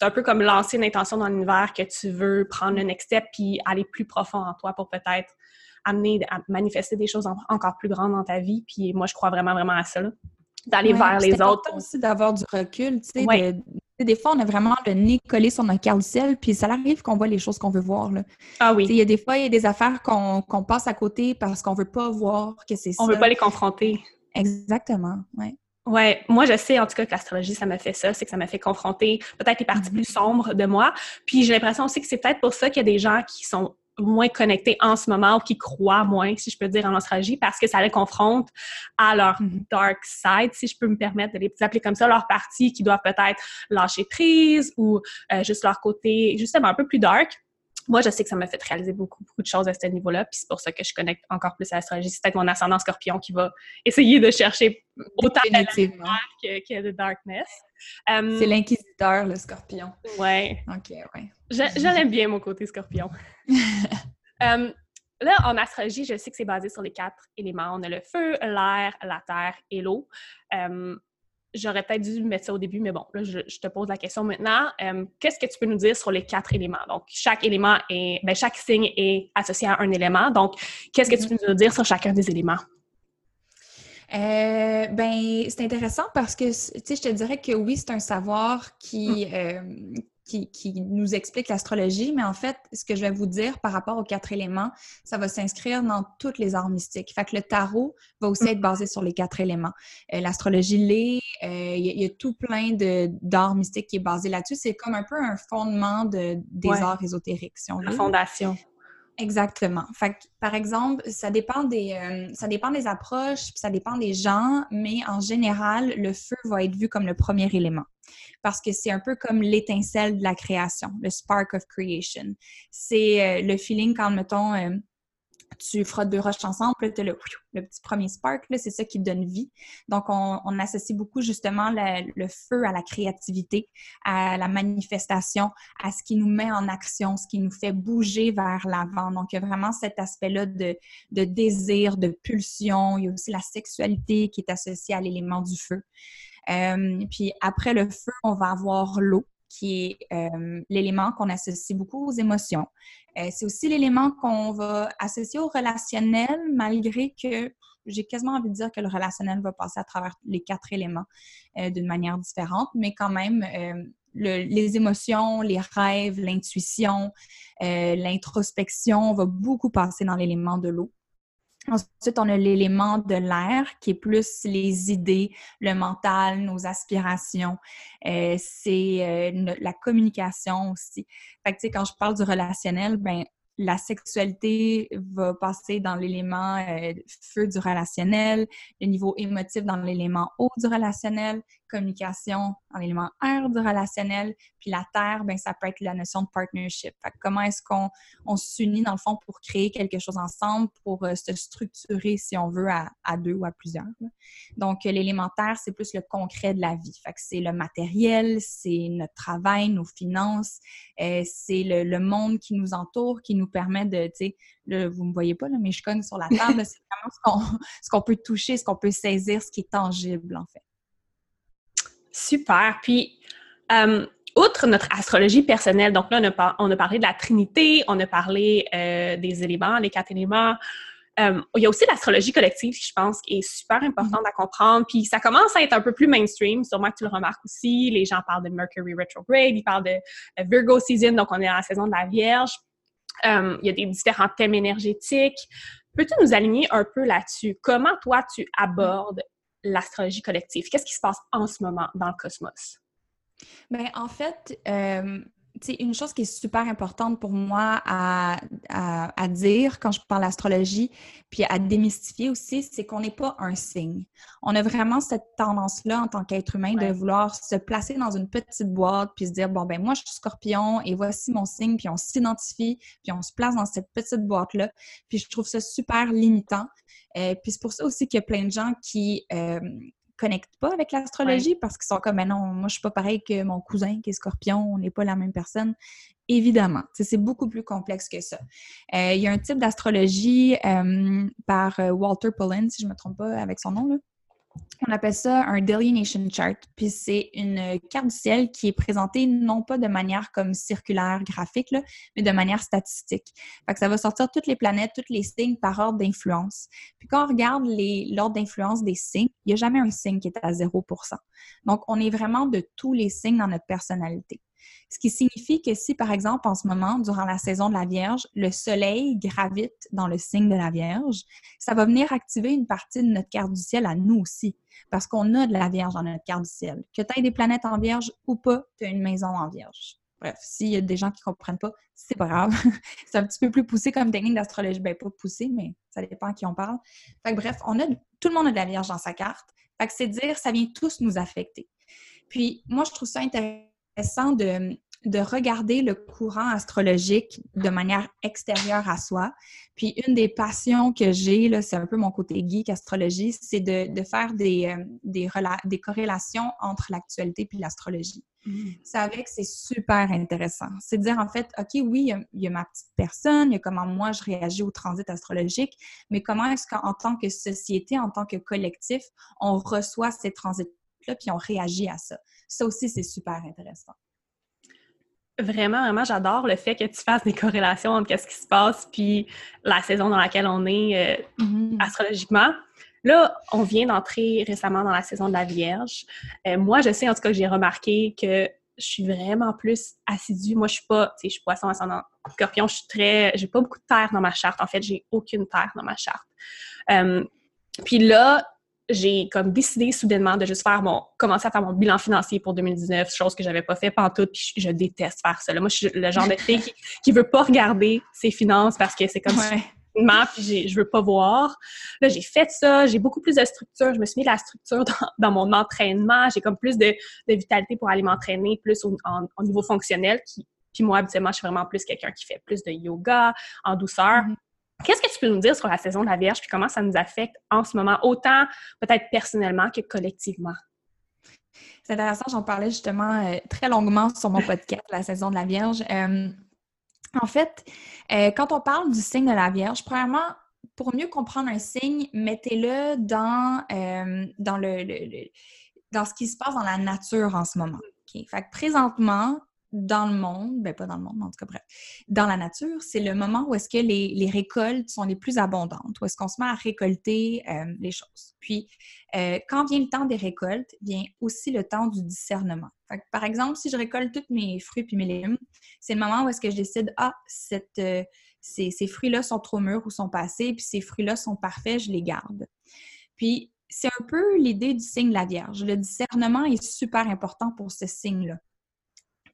un peu comme lancer une intention dans l'univers que tu veux prendre le next step puis aller plus profond en toi pour peut-être amener à manifester des choses encore plus grandes dans ta vie. Puis moi, je crois vraiment, vraiment à ça, d'aller vers les autres. aussi d'avoir du recul, tu sais, des fois, on a vraiment le nez collé sur notre ciel, puis ça arrive qu'on voit les choses qu'on veut voir. Là. Ah oui. Il y a des fois, il y a des affaires qu'on passe à côté parce qu'on veut pas voir que c'est ça. On veut pas les confronter. Exactement, oui. Ouais, moi je sais en tout cas que l'astrologie ça m'a fait ça, c'est que ça m'a fait confronter peut-être les parties mm-hmm. plus sombres de moi. Puis j'ai l'impression aussi que c'est peut-être pour ça qu'il y a des gens qui sont moins connectés en ce moment ou qui croient moins, si je peux dire, en astrologie parce que ça les confronte à leur mm-hmm. dark side, si je peux me permettre de les appeler comme ça, leur partie qui doivent peut-être lâcher prise ou euh, juste leur côté justement un peu plus dark moi, je sais que ça m'a fait réaliser beaucoup, beaucoup de choses à ce niveau-là, puis c'est pour ça que je connecte encore plus à l'astrologie. C'est peut-être mon ascendant scorpion qui va essayer de chercher autant de que, que de darkness. Um, c'est l'inquisiteur, le scorpion. Ouais. OK, ouais. J'aime bien mon côté scorpion. um, là, en astrologie, je sais que c'est basé sur les quatre éléments. On a le feu, l'air, la terre et l'eau. Um, j'aurais peut-être dû mettre ça au début, mais bon, là, je, te pose la question maintenant. Euh, qu'est-ce que tu peux nous dire sur les quatre éléments? Donc, chaque élément est, ben, chaque signe est associé à un élément. Donc, qu'est-ce que tu peux nous dire sur chacun des éléments? Euh, ben, c'est intéressant parce que, tu sais, je te dirais que oui, c'est un savoir qui, mm. euh, qui, nous explique l'astrologie, mais en fait, ce que je vais vous dire par rapport aux quatre éléments, ça va s'inscrire dans tous les arts mystiques. Fait que le tarot va aussi être basé sur les quatre éléments. Euh, l'astrologie l'est, euh, il y, a tout plein d'arts mystiques qui est basé là-dessus. C'est comme un peu un fondement de, des arts ésotériques, si on veut. La fondation. Exactement. Par exemple, ça dépend des euh, ça dépend des approches, ça dépend des gens, mais en général, le feu va être vu comme le premier élément parce que c'est un peu comme l'étincelle de la création, le spark of creation. C'est euh, le feeling quand mettons euh, tu frottes deux roches ensemble, tu as le, petit premier spark, c'est ça qui donne vie. Donc, on, associe beaucoup justement le, feu à la créativité, à la manifestation, à ce qui nous met en action, ce qui nous fait bouger vers l'avant. Donc, il y a vraiment cet aspect-là de, de désir, de pulsion. Il y a aussi la sexualité qui est associée à l'élément du feu. Euh, puis après le feu, on va avoir l'eau qui est euh, l'élément qu'on associe beaucoup aux émotions. Euh, c'est aussi l'élément qu'on va associer au relationnel, malgré que j'ai quasiment envie de dire que le relationnel va passer à travers les quatre éléments euh, d'une manière différente, mais quand même, les émotions, les rêves, l'intuition, l'introspection va beaucoup passer dans l'élément de l'eau. Ensuite, on a l'élément de l'air qui est plus les idées, le mental, nos aspirations. Euh, c'est euh, la communication aussi. Fait que, quand je parle du relationnel, ben la sexualité va passer dans l'élément euh, feu du relationnel, le niveau émotif dans l'élément eau du relationnel, communication dans l'élément air du relationnel, puis la terre, ben ça peut être la notion de partnership. Fait comment est-ce qu'on on s'unit dans le fond pour créer quelque chose ensemble, pour euh, se structurer si on veut à, deux ou à plusieurs. Donc l'élémentaire, c'est plus le concret de la vie. Fait que c'est le matériel, c'est notre travail, nos finances, euh, c'est le, monde qui nous entoure, qui nous permet de, tu sais, vous me voyez pas là, mais je cogne sur la table. c'est vraiment ce qu'on peut toucher, ce qu'on peut saisir, ce qui est tangible en fait. Super. Puis, euh, outre notre astrologie personnelle, donc là, on a, parlé de la Trinité, on a parlé euh, des éléments, les quatre éléments. Euh, il y a aussi l'astrologie collective qui, je pense, est super importante mm-hmm. à comprendre. Puis ça commence à être un peu plus mainstream, sûrement que tu le remarques aussi. Les gens parlent de Mercury retrograde, ils parlent de Virgo season, donc on est dans la saison de la Vierge. il y a des différents thèmes énergétiques. Peux-tu nous aligner un peu là-dessus? Comment toi, tu abordes l'astrologie collective? Qu'est-ce qui se passe en ce moment dans le cosmos? Bien, en fait, euh, une chose qui est super importante pour moi à, à, dire quand je parle d'astrologie, puis à démystifier aussi, c'est qu'on n'est pas un signe. On a vraiment cette tendance-là en tant qu'être humain de vouloir se placer dans une petite boîte, puis se dire, bon, ben moi, je suis scorpion et voici mon signe, puis on s'identifie, puis on se place dans cette petite boîte-là. Puis je trouve ça super limitant. Euh, puis c'est pour ça aussi qu'il y a plein de gens qui euh, connectent pas avec l'astrologie parce qu'ils sont comme, mais non, moi, je suis pas pareil que mon cousin qui est scorpion, on n'est pas la même personne. Évidemment, c'est beaucoup plus complexe que ça. Euh, il y a un type d'astrologie par Walter Pullen, si je me trompe pas avec son nom, là, on appelle ça un delineation chart. Puis c'est une carte du ciel qui est présentée non pas de manière comme circulaire, graphique, mais de manière statistique. Fait ça va sortir toutes les planètes, tous les signes par ordre d'influence. Puis quand on regarde l'ordre d'influence des signes, il n'y a jamais un signe qui est à 0% Donc, on est vraiment de tous les signes dans notre personnalité. Ce qui signifie que si, par exemple, en ce moment, durant la saison de la Vierge, le Soleil gravite dans le signe de la Vierge, ça va venir activer une partie de notre carte du ciel à nous aussi, parce qu'on a de la Vierge dans notre carte du ciel. Que tu aies des planètes en Vierge ou pas, tu as une maison en Vierge. Bref, s'il y a des gens qui ne comprennent pas, c'est pas grave. c'est un petit peu plus poussé comme technique d'astrologie. Ben, pas poussé, mais ça dépend à qui on parle. Fait bref, on a, tout le monde a de la Vierge dans sa carte. C'est dire, ça vient tous nous affecter. Puis, moi, je trouve ça intéressant de, de regarder le courant astrologique de manière extérieure à soi. Puis une des passions que j'ai, c'est un peu mon côté geek astrologie, c'est de, faire des, euh, des, des, corrélations entre l'actualité puis l'astrologie. Mmh. C'est avec, c'est super intéressant. C'est de dire en fait, OK, oui, il y, a, ma petite personne, il y a comment moi je réagis au transit astrologique, mais comment est-ce qu'en tant que société, en tant que collectif, on reçoit ces transits-là puis on réagit à ça? Ça aussi, c'est super intéressant. Vraiment, vraiment, j'adore le fait que tu fasses des corrélations entre ce qui se passe puis la saison dans laquelle on est euh, mm-hmm. astrologiquement. Là, on vient d'entrer récemment dans la saison de la Vierge. Euh, moi, je sais en tout cas que j'ai remarqué que je suis vraiment plus assidue. Moi, je suis pas, tu sais, je suis poisson ascendant scorpion, je suis très, j'ai pas beaucoup de terre dans ma charte. En fait, j'ai aucune terre dans ma charte. Euh, puis là, j'ai comme décidé soudainement de juste faire mon commencer à faire mon bilan financier pour 2019, chose que j'avais pas fait tout puis je, déteste faire ça. moi, je suis le genre de fille qui, qui veut pas regarder ses finances parce que c'est comme ouais. puis je veux pas voir. Là, j'ai fait ça, j'ai beaucoup plus de structure, je me suis mis de la structure dans, mon entraînement, j'ai comme plus de, de, vitalité pour aller m'entraîner plus au, niveau fonctionnel. Qui, puis moi, habituellement, je suis vraiment plus quelqu'un qui fait plus de yoga en douceur. Mm-hmm. Qu'est-ce que tu peux nous dire sur la saison de la Vierge puis comment ça nous affecte en ce moment, autant peut-être personnellement que collectivement? C'est intéressant, j'en parlais justement euh, très longuement sur mon podcast, la saison de la Vierge. Euh, en fait, euh, quand on parle du signe de la Vierge, premièrement, pour mieux comprendre un signe, mettez-le dans, dans, le, dans ce qui se passe dans la nature en ce moment. Fait que présentement, dans le monde, ben pas dans le monde, mais en tout cas bref, dans la nature, c'est le moment où est-ce que les, récoltes sont les plus abondantes, où est-ce qu'on se met à récolter euh, les choses. Puis, euh, quand vient le temps des récoltes, vient aussi le temps du discernement. par exemple, si je récolte tous mes fruits puis mes légumes, c'est le moment où est-ce que je décide, ah, euh, ces, ces fruits-là sont trop mûrs ou sont passés, puis ces fruits-là sont parfaits, je les garde. Puis, c'est un peu l'idée du signe de la Vierge. Le discernement est super important pour ce signe-là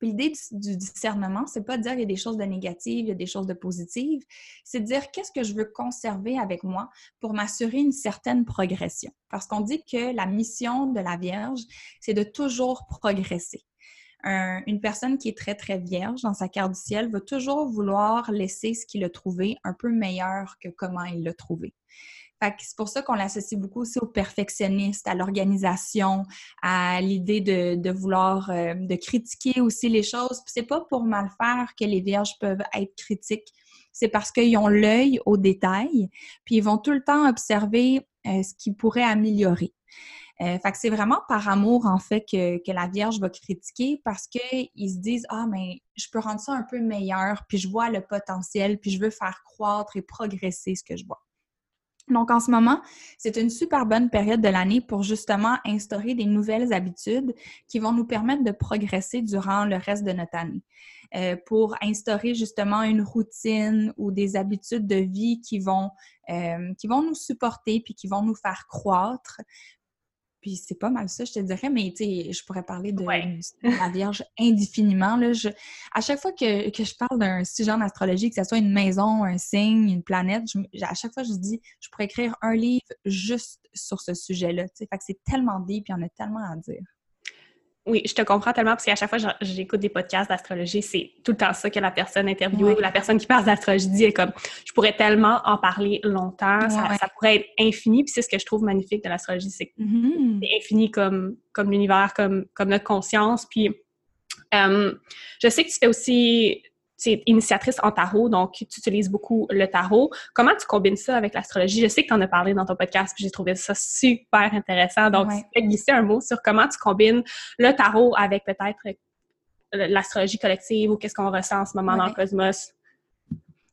l'idée du, discernement, c'est pas de dire qu'il y a des choses de négatives, il y a des choses de positives, c'est de dire qu'est-ce que je veux conserver avec moi pour m'assurer une certaine progression? Parce qu'on dit que la mission de la Vierge, c'est de toujours progresser. une personne qui est très, très vierge dans sa carte du ciel va toujours vouloir laisser ce qu'il a trouvé un peu meilleur que comment il l'a trouvé c'est pour ça qu'on l'associe beaucoup aussi au perfectionniste, à l'organisation, à l'idée de, vouloir euh, de critiquer aussi les choses. Puis c'est pas pour mal faire que les vierges peuvent être critiques. C'est parce qu'ils ont l'œil au détail, puis ils vont tout le temps observer euh, ce qu'ils pourraient améliorer. Euh, fait que c'est vraiment par amour, en fait, que, que la Vierge va critiquer parce qu'ils se disent Ah, mais je peux rendre ça un peu meilleur, puis je vois le potentiel, puis je veux faire croître et progresser ce que je vois. Donc, en ce moment, c'est une super bonne période de l'année pour justement instaurer des nouvelles habitudes qui vont nous permettre de progresser durant le reste de notre année. Euh, pour instaurer justement une routine ou des habitudes de vie qui vont, euh, qui vont nous supporter puis qui vont nous faire croître puis c'est pas mal ça, je te dirais, mais tu sais, je pourrais parler de, la Vierge indéfiniment. Là, à chaque fois que, je parle d'un sujet en astrologie, que ce soit une maison, un signe, une planète, à chaque fois je dis, je pourrais écrire un livre juste sur ce sujet-là. Fait que c'est tellement deep, puis il y en a tellement à dire. Oui, je te comprends tellement parce qu'à chaque fois que j'écoute des podcasts d'astrologie, c'est tout le temps ça que la personne interviewée ou la personne qui parle d'astrologie dit. est comme, je pourrais tellement en parler longtemps, ça, pourrait être infini. Puis c'est ce que je trouve magnifique de l'astrologie, c'est mm-hmm. c'est infini comme, comme l'univers, comme, comme notre conscience. Puis euh, je sais que tu fais aussi tu es initiatrice en tarot, donc tu utilises beaucoup le tarot. Comment tu combines ça avec l'astrologie? Je sais que tu en as parlé dans ton podcast, puis j'ai trouvé ça super intéressant. Donc, tu peux glisser un mot sur comment tu combines le tarot avec peut-être l'astrologie collective ou qu'est-ce qu'on ressent en ce moment dans le cosmos?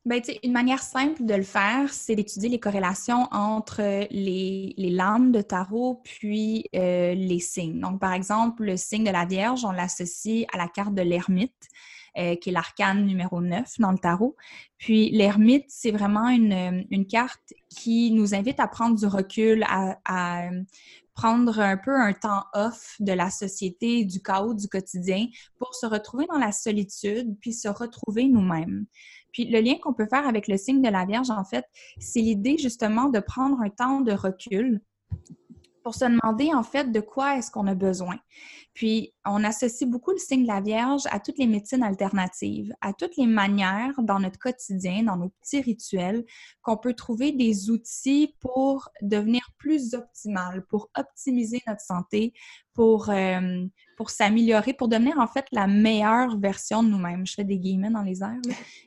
Bien, une manière simple de le faire, c'est d'étudier les corrélations entre les, les lames de tarot puis euh, les signes. Donc, par exemple, le signe de la Vierge, on l'associe à la carte de l'ermite. Euh, qui est l'arcane numéro 9 dans le tarot. Puis l'ermite, c'est vraiment une, une, carte qui nous invite à prendre du recul, à, à prendre un peu un temps off de la société, du chaos du quotidien pour se retrouver dans la solitude, puis se retrouver nous-mêmes. Puis le lien qu'on peut faire avec le signe de la Vierge, en fait, c'est l'idée justement de prendre un temps de recul pour se demander en fait de quoi est-ce qu'on a besoin. Puis on associe beaucoup le signe de la Vierge à toutes les médecines alternatives, à toutes les manières dans notre quotidien, dans nos petits rituels, qu'on peut trouver des outils pour devenir plus optimal, pour optimiser notre santé, pour, euh, pour s'améliorer, pour devenir en fait la meilleure version de nous-mêmes. Je fais des guillemets dans les airs.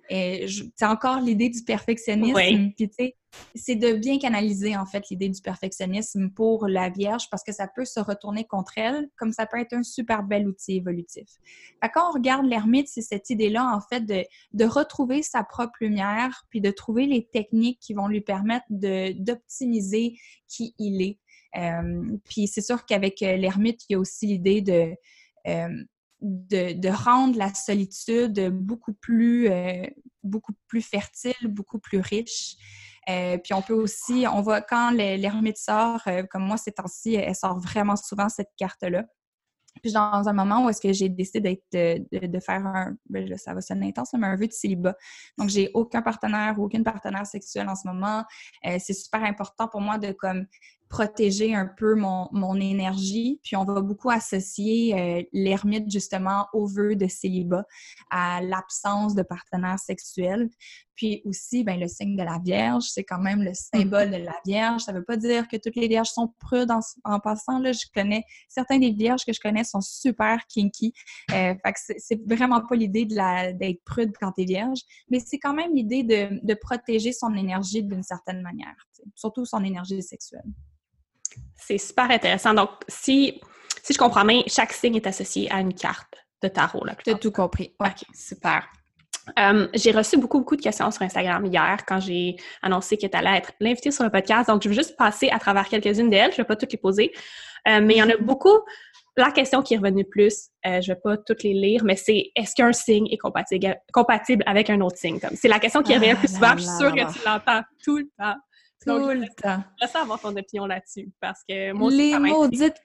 Et c'est encore l'idée du perfectionnisme. Puis sais, c'est de bien canaliser en fait l'idée du perfectionnisme pour la Vierge parce que ça peut se retourner contre elle, comme ça peut être un super bel outil évolutif. quand on regarde l'ermite, c'est cette idée-là en fait de, retrouver sa propre lumière, puis de trouver les techniques qui vont lui permettre d'optimiser qui il est. Euh, puis c'est sûr qu'avec euh, l'ermite, il y a aussi l'idée de, euh, rendre la solitude beaucoup plus, beaucoup plus fertile, beaucoup plus riche. Puis on peut aussi, on voit quand l'ermite sort, comme moi ces temps-ci, elle sort vraiment souvent cette carte-là. Puis dans un moment où est-ce que j'ai décidé d'être de, faire un, ben, ça va sonner intense, mais un vœu de célibat. Donc j'ai aucun partenaire ou aucune partenaire sexuelle en ce moment. Euh, c'est super important pour moi de comme protéger un peu mon, mon énergie. Puis on va beaucoup associer euh, l'ermite justement au vœu de célibat, à l'absence de partenaire sexuel. Puis aussi, ben, le signe de la Vierge, c'est quand même le symbole mm-hmm. de la Vierge. Ça ne veut pas dire que toutes les Vierges sont prudes en, passant. Là, je connais, certains des Vierges que je connais sont super kinky. Euh, fait que c'est vraiment pas l'idée d'être prude quand tu es Vierge, mais c'est quand même l'idée de, de protéger son énergie d'une certaine manière, surtout son énergie sexuelle. C'est super intéressant. Donc, si, si je comprends bien, chaque signe est associé à une carte de tarot. Tu as tout compris. OK, super. Euh, j'ai reçu beaucoup, beaucoup de questions sur Instagram hier quand j'ai annoncé que tu allais être l'invité sur le podcast. Donc, je vais juste passer à travers quelques-unes d'elles. Je ne vais pas toutes les poser. Euh, mais il y en a beaucoup. La question qui est revenue plus, euh, je ne vais pas toutes les lire, mais c'est est-ce qu'un signe est compatible, compatible avec un autre signe? C'est la question qui revient le plus souvent. je suis sûre que tu l'entends tout le temps. Tout le temps. Je avoir ton opinion là-dessus parce que moi Les maudites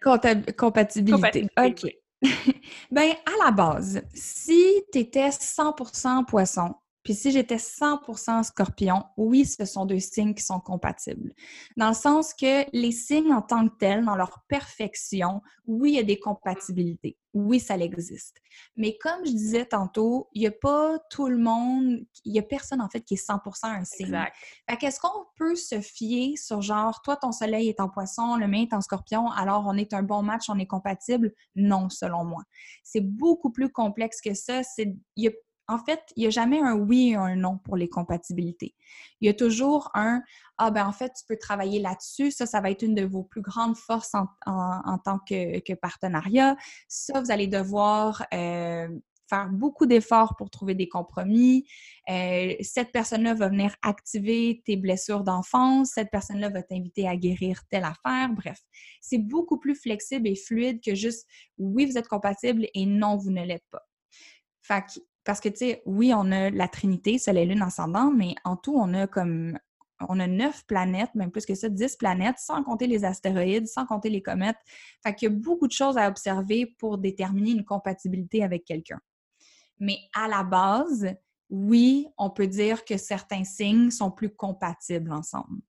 compatibilités. OK. ben, à la base, si tu étais 100% poisson, puis si j'étais 100% scorpion, oui, ce sont deux signes qui sont compatibles. Dans le sens que les signes en tant que tels, dans leur perfection, oui, il y a des compatibilités. Oui, ça existe. Mais comme je disais tantôt, il n'y a pas tout le monde, il n'y a personne en fait qui est 100% un signe. Exact. Fait qu'est-ce qu'on peut se fier sur genre, toi, ton soleil est en poisson, le mien est en scorpion, alors on est un bon match, on est compatible? Non, selon moi. C'est beaucoup plus complexe que ça. Il y a en fait, il n'y a jamais un oui et un non pour les compatibilités. Il y a toujours un Ah, ben en fait, tu peux travailler là-dessus. Ça, ça va être une de vos plus grandes forces en, tant que, partenariat. Ça, vous allez devoir euh, faire beaucoup d'efforts pour trouver des compromis. Euh, cette personne-là va venir activer tes blessures d'enfance. Cette personne-là va t'inviter à guérir telle affaire. Bref, c'est beaucoup plus flexible et fluide que juste oui, vous êtes compatible et non, vous ne l'êtes pas. Fait parce que, tu sais, oui, on a la Trinité, Soleil, Lune, Ascendant, mais en tout, on a comme on a neuf planètes, même plus que ça, dix planètes, sans compter les astéroïdes, sans compter les comètes. Fait qu'il y a beaucoup de choses à observer pour déterminer une compatibilité avec quelqu'un. Mais à la base, oui, on peut dire que certains signes sont plus compatibles ensemble.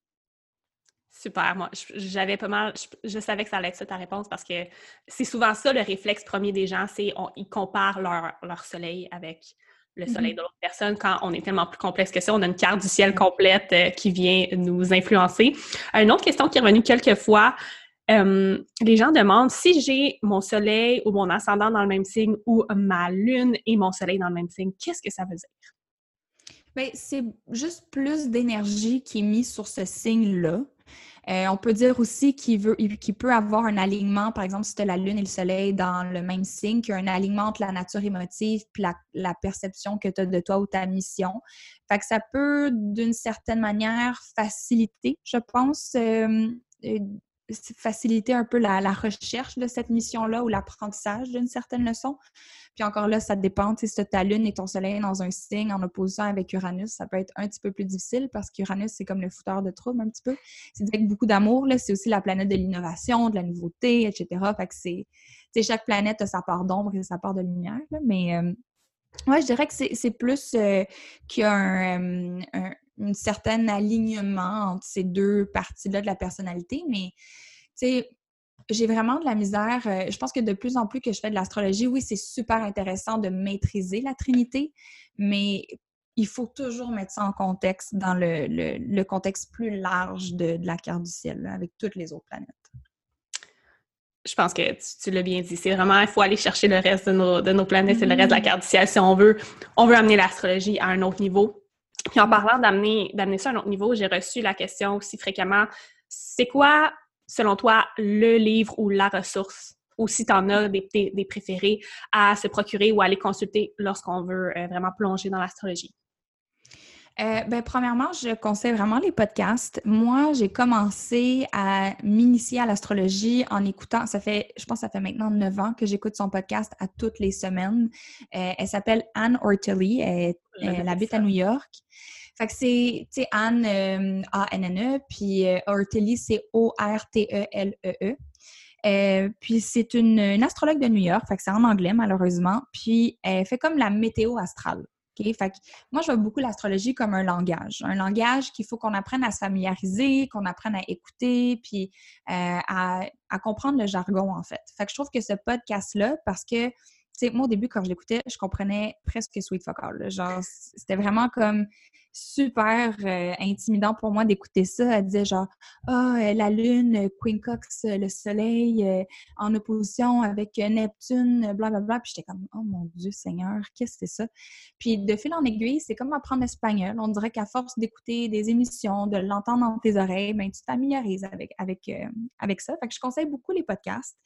Super. Moi, j'avais pas mal, je, savais que ça allait être ça ta réponse parce que c'est souvent ça le réflexe premier des gens, c'est ils comparent leur, leur soleil avec le mm-hmm. soleil de l'autre personne quand on est tellement plus complexe que ça. On a une carte du ciel complète euh, qui vient nous influencer. Une autre question qui est revenue quelques fois, euh, les gens demandent si j'ai mon soleil ou mon ascendant dans le même signe ou ma lune et mon soleil dans le même signe, qu'est-ce que ça veut dire? Bien, c'est juste plus d'énergie qui est mise sur ce signe-là. Euh, on peut dire aussi qu'il veut, peut avoir un alignement, par exemple, si tu as la Lune et le Soleil dans le même signe, qu'il y a un alignement entre la nature émotive et la, perception que tu as de toi ou ta mission. Fait ça peut, d'une certaine manière, faciliter, je pense, euh, euh, faciliter un peu la, recherche de cette mission-là ou l'apprentissage d'une certaine leçon. Puis encore là, ça dépend. Si ta lune et ton soleil dans un signe en opposition avec Uranus, ça peut être un petit peu plus difficile parce qu'Uranus, c'est comme le fouteur de troubles un petit peu. C'est avec beaucoup d'amour. C'est aussi la planète de l'innovation, de la nouveauté, etc. Fait que c'est... Chaque planète a sa part d'ombre et sa part de lumière. Mais euh, ouais, je dirais que c'est plus euh, qu'il y a un, un un certain alignement entre ces deux parties-là de la personnalité, mais tu sais, j'ai vraiment de la misère. Euh, je pense que de plus en plus que je fais de l'astrologie, oui, c'est super intéressant de maîtriser la Trinité, mais il faut toujours mettre ça en contexte, dans le, contexte plus large de, la carte du ciel, avec toutes les autres planètes. Je pense que tu, l'as bien dit. C'est vraiment, il faut aller chercher le reste de nos, de nos planètes et le reste de la mm-hmm. carte du ciel si on veut, on veut amener l'astrologie à un autre niveau. Puis en parlant d'amener, ça à un autre niveau, j'ai reçu la question aussi fréquemment, c'est quoi, selon toi, le livre ou la ressource, ou si tu en as des, préférés, à se procurer ou à aller consulter lorsqu'on veut euh, vraiment plonger dans l'astrologie? Euh, ben, premièrement, je conseille vraiment les podcasts. Moi, j'ai commencé à m'initier à l'astrologie en écoutant, ça fait, je pense, ça fait maintenant neuf ans que j'écoute son podcast à toutes les semaines. Euh, elle s'appelle Anne Ortelli, elle, elle habite à New York. Fait que c'est, tu sais, Anne, euh, A-N-N-E, puis Ortelli, c'est O-R-T-E-L-E-E. -E. puis c'est une, une, astrologue de New York, fait que c'est en anglais malheureusement. Puis elle fait comme la météo astrale. Fait moi, je vois beaucoup l'astrologie comme un langage. Un langage qu'il faut qu'on apprenne à se familiariser, qu'on apprenne à écouter, puis euh, à, comprendre le jargon, en fait. Fait que je trouve que ce podcast-là, parce que, sais, moi, au début, quand je l'écoutais, je comprenais presque Sweet Focal. Genre, c'était vraiment comme super euh, intimidant pour moi d'écouter ça. Elle disait genre Ah, oh, la Lune, Queen Cox, le Soleil en opposition avec Neptune, blablabla. Puis j'étais comme Oh mon Dieu Seigneur, qu'est-ce que c'est ça? Puis de fil en aiguille, c'est comme apprendre l'espagnol. On dirait qu'à force d'écouter des émissions, de l'entendre dans tes oreilles, ben, tu t'améliorises avec, avec, avec ça. Fait que je conseille beaucoup les podcasts.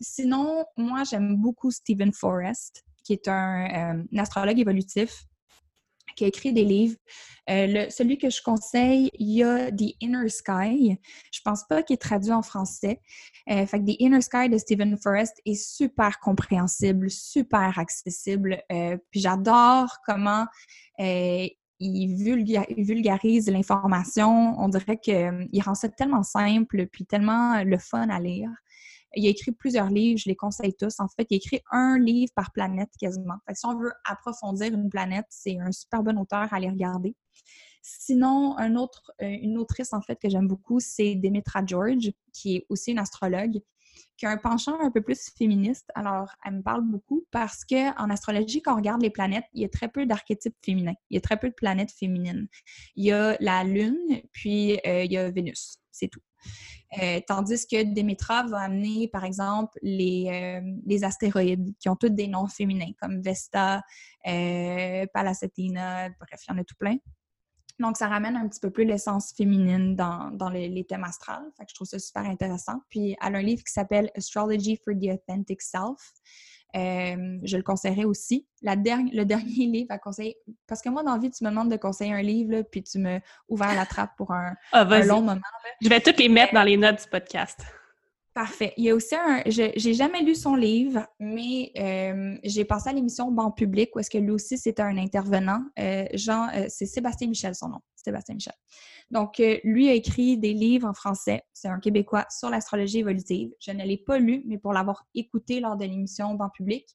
Sinon, moi, j'aime beaucoup Stephen Forrest, qui est un astrologue évolutif qui a écrit des livres. Euh, celui que je conseille, il y a The Inner Sky. Je pense pas qu'il est traduit en français. Euh, fait que The Inner Sky de Stephen Forrest est super compréhensible, super accessible. Euh, puis j'adore comment il, vulgarise l'information. On dirait qu'il rend ça tellement simple puis tellement le fun à lire. Il a écrit plusieurs livres, je les conseille tous. En fait, il a écrit un livre par planète quasiment. Fait si on veut approfondir une planète, c'est un super bon auteur à aller regarder. Sinon, un autre, euh, une autrice en fait que j'aime beaucoup, c'est Demetra George, qui est aussi une astrologue, qui a un penchant un peu plus féministe. Alors, elle me parle beaucoup parce que en astrologie, quand on regarde les planètes, il y a très peu d'archétypes féminins. Il y a très peu de planètes féminines. Il y a la Lune, puis euh, il y a Vénus. C'est tout. Euh, tandis que Demetra va amener, par exemple, les, euh, les, astéroïdes qui ont tous des noms féminins, comme Vesta, euh, Palacetina, bref, il y en a tout plein. Donc, ça ramène un petit peu plus l'essence féminine dans, les, thèmes astrales. Je trouve ça super intéressant. Puis, elle a un livre qui s'appelle Astrology for the Authentic Self. Euh, je le conseillerais aussi. La le dernier livre à conseiller, parce que moi, dans la vie, tu me demandes de conseiller un livre, puis tu me ouvres la trappe pour un, ah, long moment. Je vais toutes les mettre dans les notes du podcast. Parfait. Il y a aussi un. J'ai jamais lu son livre, mais euh, j'ai passé à l'émission Banc public où est-ce que lui aussi c'était un intervenant. Euh, Jean, c'est Sébastien Michel son nom. Sébastien Michel. Donc, euh, lui a écrit des livres en français. C'est un Québécois sur l'astrologie évolutive. Je ne l'ai pas lu, mais pour l'avoir écouté lors de l'émission dans public,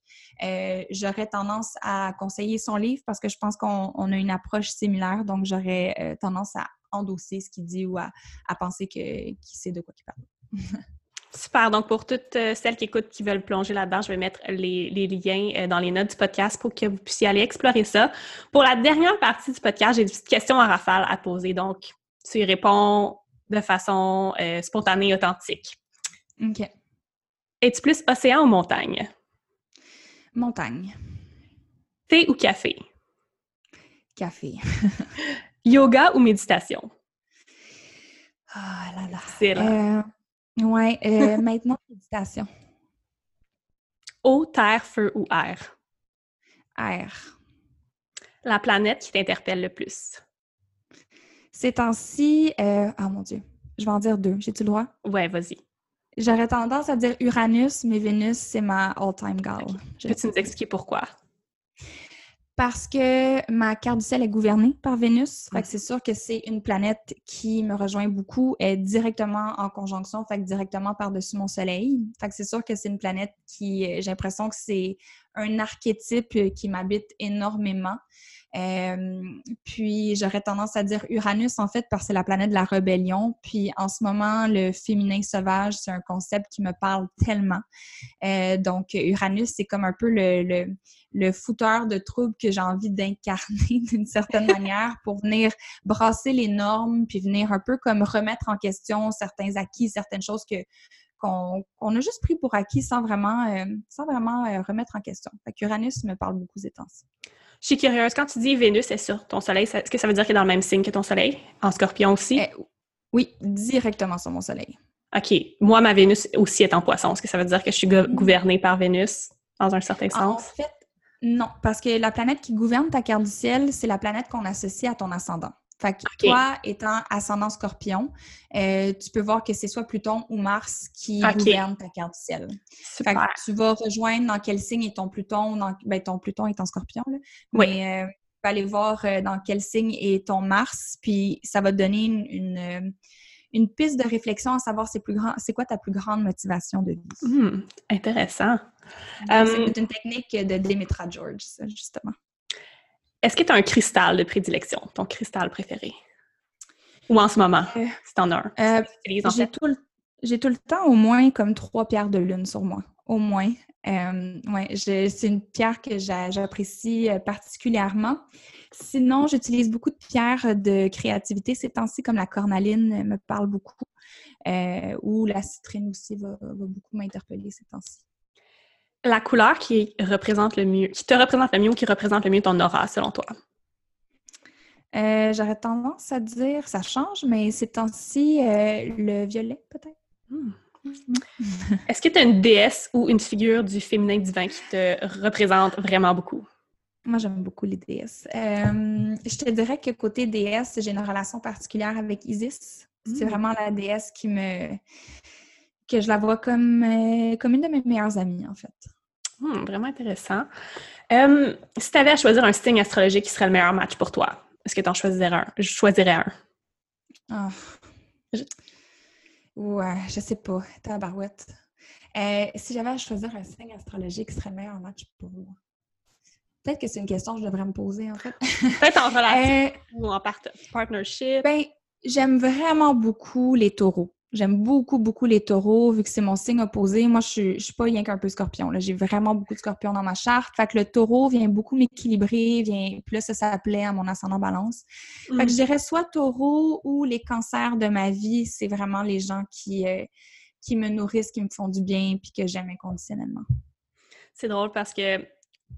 euh, j'aurais tendance à conseiller son livre parce que je pense qu'on a une approche similaire. Donc, j'aurais euh, tendance à endosser ce qu'il dit ou à, penser qu'il sait de quoi il parle. Super. Donc, pour toutes celles qui écoutent, qui veulent plonger là-dedans, je vais mettre les, les, liens dans les notes du podcast pour que vous puissiez aller explorer ça. Pour la dernière partie du podcast, j'ai une petite question en rafale à poser. Donc, tu y réponds de façon euh, spontanée et authentique. OK. Es-tu plus océan ou montagne? Montagne. Thé ou café? Café. Yoga ou méditation? Ah là là. C'est là. Euh, ouais, euh, maintenant, méditation. Eau, terre, feu ou air? Air. La planète qui t'interpelle le plus? Ces temps-ci, euh, oh mon Dieu, je vais en dire deux. J'ai-tu le droit? Ouais, vas-y. J'aurais tendance à dire Uranus, mais Vénus, c'est ma all-time gal. Peux-tu nous expliquer pourquoi? Parce que ma carte du ciel est gouvernée par Vénus. Fait que c'est sûr que c'est une planète qui me rejoint beaucoup, est directement en conjonction, fait que directement par-dessus mon soleil. Fait que c'est sûr que c'est une planète qui, j'ai l'impression que c'est un archétype qui m'habite énormément. Euh, puis j'aurais tendance à dire Uranus, en fait, parce que c'est la planète de la rébellion. Puis en ce moment, le féminin sauvage, c'est un concept qui me parle tellement. Euh, donc Uranus, c'est comme un peu le, le, le fouteur de troubles que j'ai envie d'incarner d'une certaine manière pour venir brasser les normes, puis venir un peu comme remettre en question certains acquis, certaines choses que qu'on a juste pris pour acquis sans vraiment, euh, sans vraiment remettre en question. Fait Uranus me parle beaucoup ces temps-ci. Je suis curieuse, quand tu dis Vénus est sur ton soleil, est-ce que ça veut dire qu'il est dans le même signe que ton soleil? En scorpion aussi? Eh, oui, directement sur mon soleil. OK. Moi, ma Vénus aussi est en poisson. Est-ce que ça veut dire que je suis gouvernée par Vénus dans un certain sens? En fait, non, parce que la planète qui gouverne ta carte du ciel, c'est la planète qu'on associe à ton ascendant. Fait que toi, étant ascendant scorpion, euh, tu peux voir que c'est soit Pluton ou Mars qui gouverne ta carte du ciel. Fait que tu vas rejoindre dans quel signe est ton Pluton. Dans, ben, ton Pluton est en scorpion, là. Oui. Mais euh, tu peux aller voir euh, dans quel signe est ton Mars, puis ça va te donner une, une, piste de réflexion à savoir c'est plus grand, c'est quoi ta plus grande motivation de vie. Hmm, intéressant. C'est une technique de Demetra George, justement. Est-ce que tu as un cristal de prédilection, ton cristal préféré? Ou en ce moment, euh, si t'en as un? Euh, j'ai, tout le, temps au moins comme trois pierres de lune sur moi. Au moins. Euh, ouais, c'est une pierre que j'apprécie particulièrement. Sinon, j'utilise beaucoup de pierres de créativité ces temps-ci, comme la cornaline me parle beaucoup, ou la citrine aussi va beaucoup m'interpeller ces temps-ci la couleur qui représente le mieux, qui te représente le mieux ou qui représente le mieux ton aura, selon toi? Euh, j'aurais tendance à dire, ça change, mais c'est temps-ci euh, le violet, peut-être. Hmm. Est-ce que tu as une déesse ou une figure du féminin divin qui te représente vraiment beaucoup? Moi, j'aime beaucoup les déesses. Euh, je te dirais que côté déesse, j'ai une relation particulière avec Isis. C'est hmm. vraiment la déesse qui me, que je la vois comme, euh, comme une de mes meilleures amies, en fait. Hmm, vraiment intéressant. si tu avais à choisir un signe astrologique qui serait le meilleur match pour toi, est-ce que tu en choisirais un? Je choisirais un. Ah. Ouais, je sais pas. Tabarouette. Euh, si j'avais à choisir un signe astrologique qui serait le meilleur match pour moi. Peut-être que c'est une question que je devrais me poser, en fait. Peut-être en relation euh, ou en partnership. Ben, j'aime vraiment beaucoup les taureaux. J'aime beaucoup, beaucoup les taureaux, vu que c'est mon signe opposé. Moi, je je suis pas rien qu'un peu scorpion. J'ai vraiment beaucoup de scorpions dans ma charte. Fait que le taureau vient beaucoup m'équilibrer, vient plus ça s'appelait à mon ascendant balance. Fait que je mm. dirais soit taureau ou les cancers de ma vie, c'est vraiment les gens qui, euh, qui me nourrissent, qui me font du bien, puis que j'aime inconditionnellement. C'est drôle parce que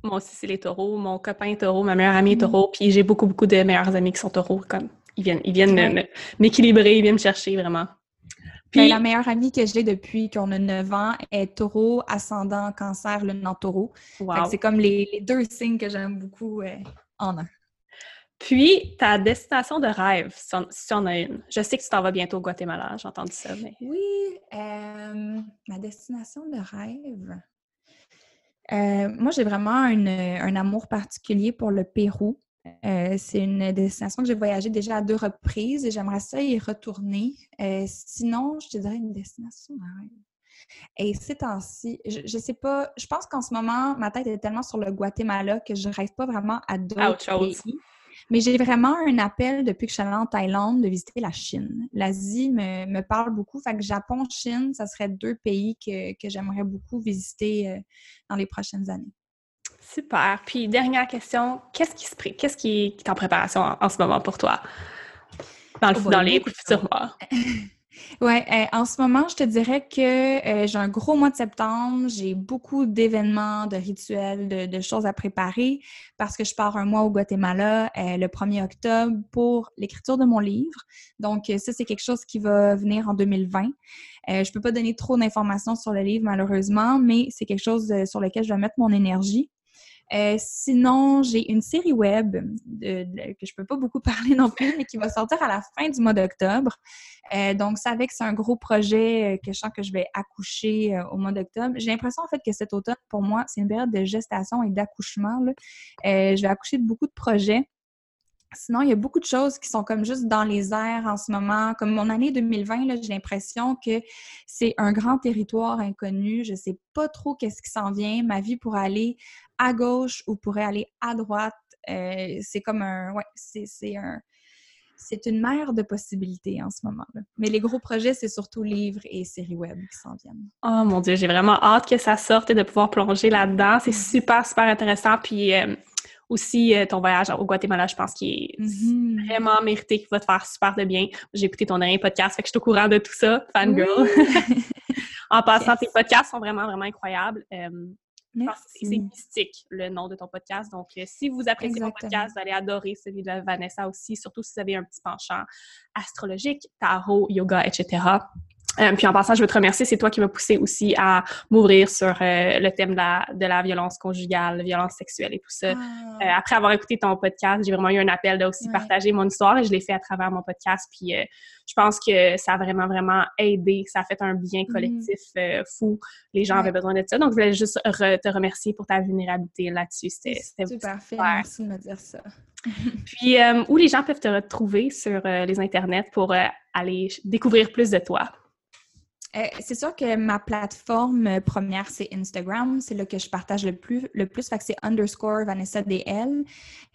moi aussi, c'est les taureaux. Mon copain est taureau, ma meilleure amie est mm. taureau, puis j'ai beaucoup, beaucoup de meilleurs amis qui sont taureaux. Comme, ils viennent, ils viennent m'équilibrer, ils viennent me chercher vraiment. Ben, la meilleure amie que j'ai depuis qu'on a 9 ans est taureau, ascendant, cancer, le non taureau. C'est comme les, deux signes que j'aime beaucoup euh, en un. Puis, ta destination de rêve, si on a une. Je sais que tu t'en vas bientôt au Guatemala, j'ai entendu ça. Mais... Oui, euh, ma destination de rêve. Euh, moi, j'ai vraiment un amour particulier pour le Pérou. Euh, c'est une destination que j'ai voyagé déjà à deux reprises et j'aimerais ça y retourner. Euh, sinon, je te dirais une destination Et ces temps-ci, je, ne sais pas, je pense qu'en ce moment, ma tête est tellement sur le Guatemala que je rêve pas vraiment à d'autres pays. Mais j'ai vraiment un appel depuis que je suis allée en Thaïlande de visiter la Chine. L'Asie me, parle beaucoup. Fait que Japon, Chine, ça serait deux pays que, que j'aimerais beaucoup visiter euh, dans les prochaines années. Super. Puis, dernière question, qu'est-ce qui, se qu'est-ce qui est en préparation en, ce moment pour toi? Dans, le, oh, dans les futurs mois? Oui, euh, en ce moment, je te dirais que euh, j'ai un gros mois de septembre. J'ai beaucoup d'événements, de rituels, de, choses à préparer parce que je pars un mois au Guatemala euh, le 1er octobre pour l'écriture de mon livre. Donc, ça, c'est quelque chose qui va venir en 2020. je ne peux pas donner trop d'informations sur le livre, malheureusement, mais c'est quelque chose sur lequel je vais mettre mon énergie. Euh, sinon, j'ai une série web que je peux pas beaucoup parler non plus, mais qui va sortir à la fin du mois d'octobre. Euh, donc, ça avec c'est un gros projet que je sens que je vais accoucher au mois d'octobre. J'ai l'impression en fait que cet automne, pour moi, c'est une période de gestation et d'accouchement. je vais accoucher de beaucoup de projets. Sinon, il y a beaucoup de choses qui sont comme juste dans les airs en ce moment. Comme mon année 2020, j'ai l'impression que c'est un grand territoire inconnu. Je ne sais pas trop qu'est-ce qui s'en vient. Ma vie pourrait aller à gauche ou pourrait aller à droite. Euh, c'est comme un... Ouais, c'est un... C'est une mer de possibilités en ce moment. -là. Mais les gros projets, c'est surtout livres et séries web qui s'en viennent. Oh mon Dieu, j'ai vraiment hâte que ça sorte et de pouvoir plonger là-dedans. C'est super, super intéressant. Puis euh, aussi, euh, ton voyage au Guatemala, je pense qu'il est mm-hmm. vraiment mérité, qu'il va te faire super de bien. J'ai écouté ton dernier podcast, fait que je suis au courant de tout ça, fangirl. en passant, tes podcasts sont vraiment, vraiment incroyables. Euh, c'est mystique, le nom de ton podcast. Donc, euh, si vous appréciez mon podcast, vous allez adorer celui de Vanessa aussi, surtout si vous avez un petit penchant astrologique, tarot, yoga, etc. Euh, puis en passant, je veux te remercier, c'est toi qui m'as poussé aussi à m'ouvrir sur euh, le thème de la, de la, violence conjugale, la violence sexuelle et tout ça. Ah. Euh, après avoir écouté ton podcast, j'ai vraiment eu un appel de aussi partager mon histoire et je l'ai fait à travers mon podcast. Puis je pense que ça a vraiment, vraiment aidé. Ça a fait un bien mm-hmm. collectif fou. Les gens avaient besoin de ça. Donc, je voulais juste te remercier pour ta vulnérabilité là-dessus. C'était super. Fait. Merci de me dire ça. Puis, où les gens peuvent te retrouver sur les internets pour aller découvrir plus de toi? Euh, c'est sûr que ma plateforme euh, première, c'est Instagram. C'est là que je partage le plus. Le plus fait que c'est underscore Vanessa DL.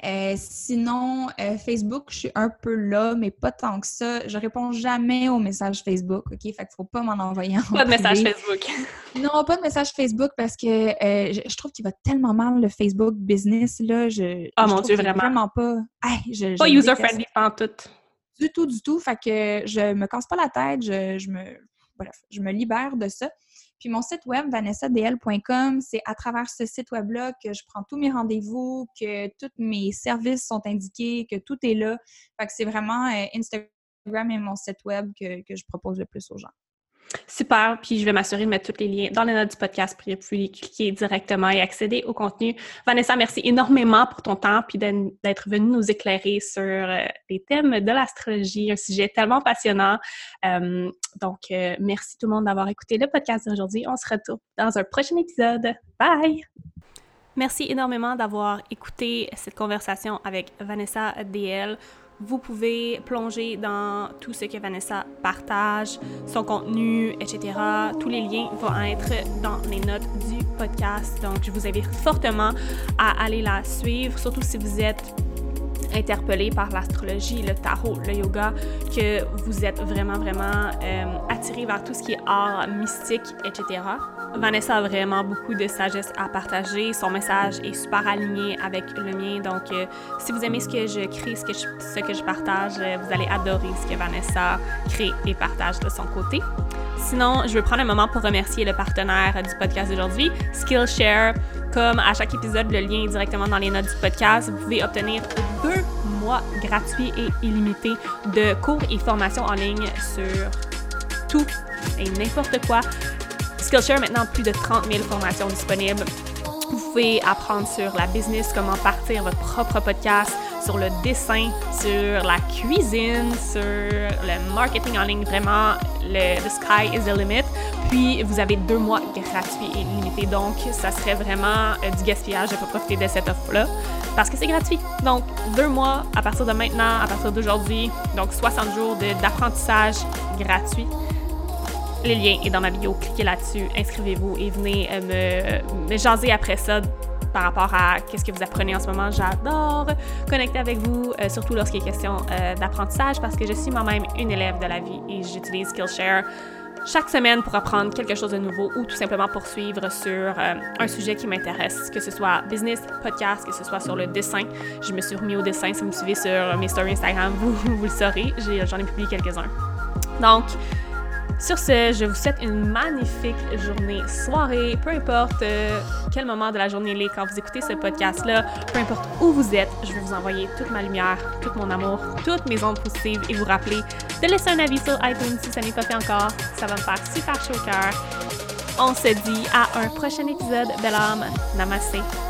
Euh, sinon, Facebook, je suis un peu là, mais pas tant que ça. Je réponds jamais aux messages Facebook, OK? Fait qu'il faut pas m'en envoyer en Pas de message Facebook. non, pas de message Facebook parce que je, trouve qu'il va tellement mal le Facebook business, là. Je, oh mon Dieu, vraiment. vraiment pas... pas user-friendly en tout. Du tout, du tout. Fait que je me casse pas la tête. je me je me libère de ça. Puis mon site web, vanessadl.com, c'est à travers ce site web-là que je prends tous mes rendez-vous, que tous mes services sont indiqués, que tout est là. Fait que c'est vraiment euh, Instagram et mon site web que, que je propose le plus aux gens. Super, puis je vais m'assurer de mettre tous les liens dans les notes du podcast pour pouvoir cliquer directement et accéder au contenu. Vanessa, merci énormément pour ton temps puis d'être venue nous éclairer sur euh, les thèmes de l'astrologie, un sujet tellement passionnant. Euh, donc, euh, merci tout le monde d'avoir écouté le podcast d'aujourd'hui. On se retrouve dans un prochain épisode. Bye! Merci énormément d'avoir écouté cette conversation avec Vanessa DL. Vous pouvez plonger dans tout ce que Vanessa partage, son contenu, etc. Tous les liens vont être dans les notes du podcast. Donc, je vous invite fortement à aller la suivre, surtout si vous êtes interpellé par l'astrologie, le tarot, le yoga, que vous êtes vraiment, vraiment euh, attiré vers tout ce qui est art mystique, etc. Vanessa a vraiment beaucoup de sagesse à partager. Son message est super aligné avec le mien. Donc, euh, si vous aimez ce que je crée, ce que je, partage, euh, vous allez adorer ce que Vanessa crée et partage de son côté. Sinon, je veux prendre un moment pour remercier le partenaire du podcast d'aujourd'hui, Skillshare. Comme à chaque épisode, le lien est directement dans les notes du podcast. Vous pouvez obtenir deux mois gratuits et illimités de cours et formations en ligne sur tout et n'importe quoi. Skillshare maintenant plus de 30 000 formations disponibles. Vous pouvez apprendre sur la business, comment partir votre propre podcast, sur le dessin, sur la cuisine, sur le marketing en ligne. Vraiment, le the sky is the limit. Puis, vous avez deux mois gratuits et limités. Donc, ça serait vraiment euh, du gaspillage de pas profiter de cette offre-là parce que c'est gratuit. Donc, deux mois à partir de maintenant, à partir d'aujourd'hui. Donc, 60 jours d'apprentissage gratuit. Le lien est dans ma bio. Cliquez là-dessus, inscrivez-vous et venez euh, me, jaser après ça par rapport à qu'est-ce que vous apprenez en ce moment. J'adore connecter avec vous, euh, surtout lorsqu'il est question euh, d'apprentissage, parce que je suis moi-même une élève de la vie et j'utilise Skillshare chaque semaine pour apprendre quelque chose de nouveau ou tout simplement poursuivre sur un sujet qui m'intéresse, que ce soit business, podcast, que ce soit sur le dessin. Je me suis remis au dessin. Si vous me suivez sur mes stories Instagram, vous, vous le saurez. J'en ai, ai publié quelques-uns. Donc, sur ce, je vous souhaite une magnifique journée, soirée, peu importe euh, quel moment de la journée il est quand vous écoutez ce podcast-là, peu importe où vous êtes, je vais vous envoyer toute ma lumière, tout mon amour, toutes mes ondes positives et vous rappeler de laisser un avis sur iTunes si ça n'est pas fait encore. Ça va me faire super chaud au cœur. On se dit à un prochain épisode. Belle âme. Namaste.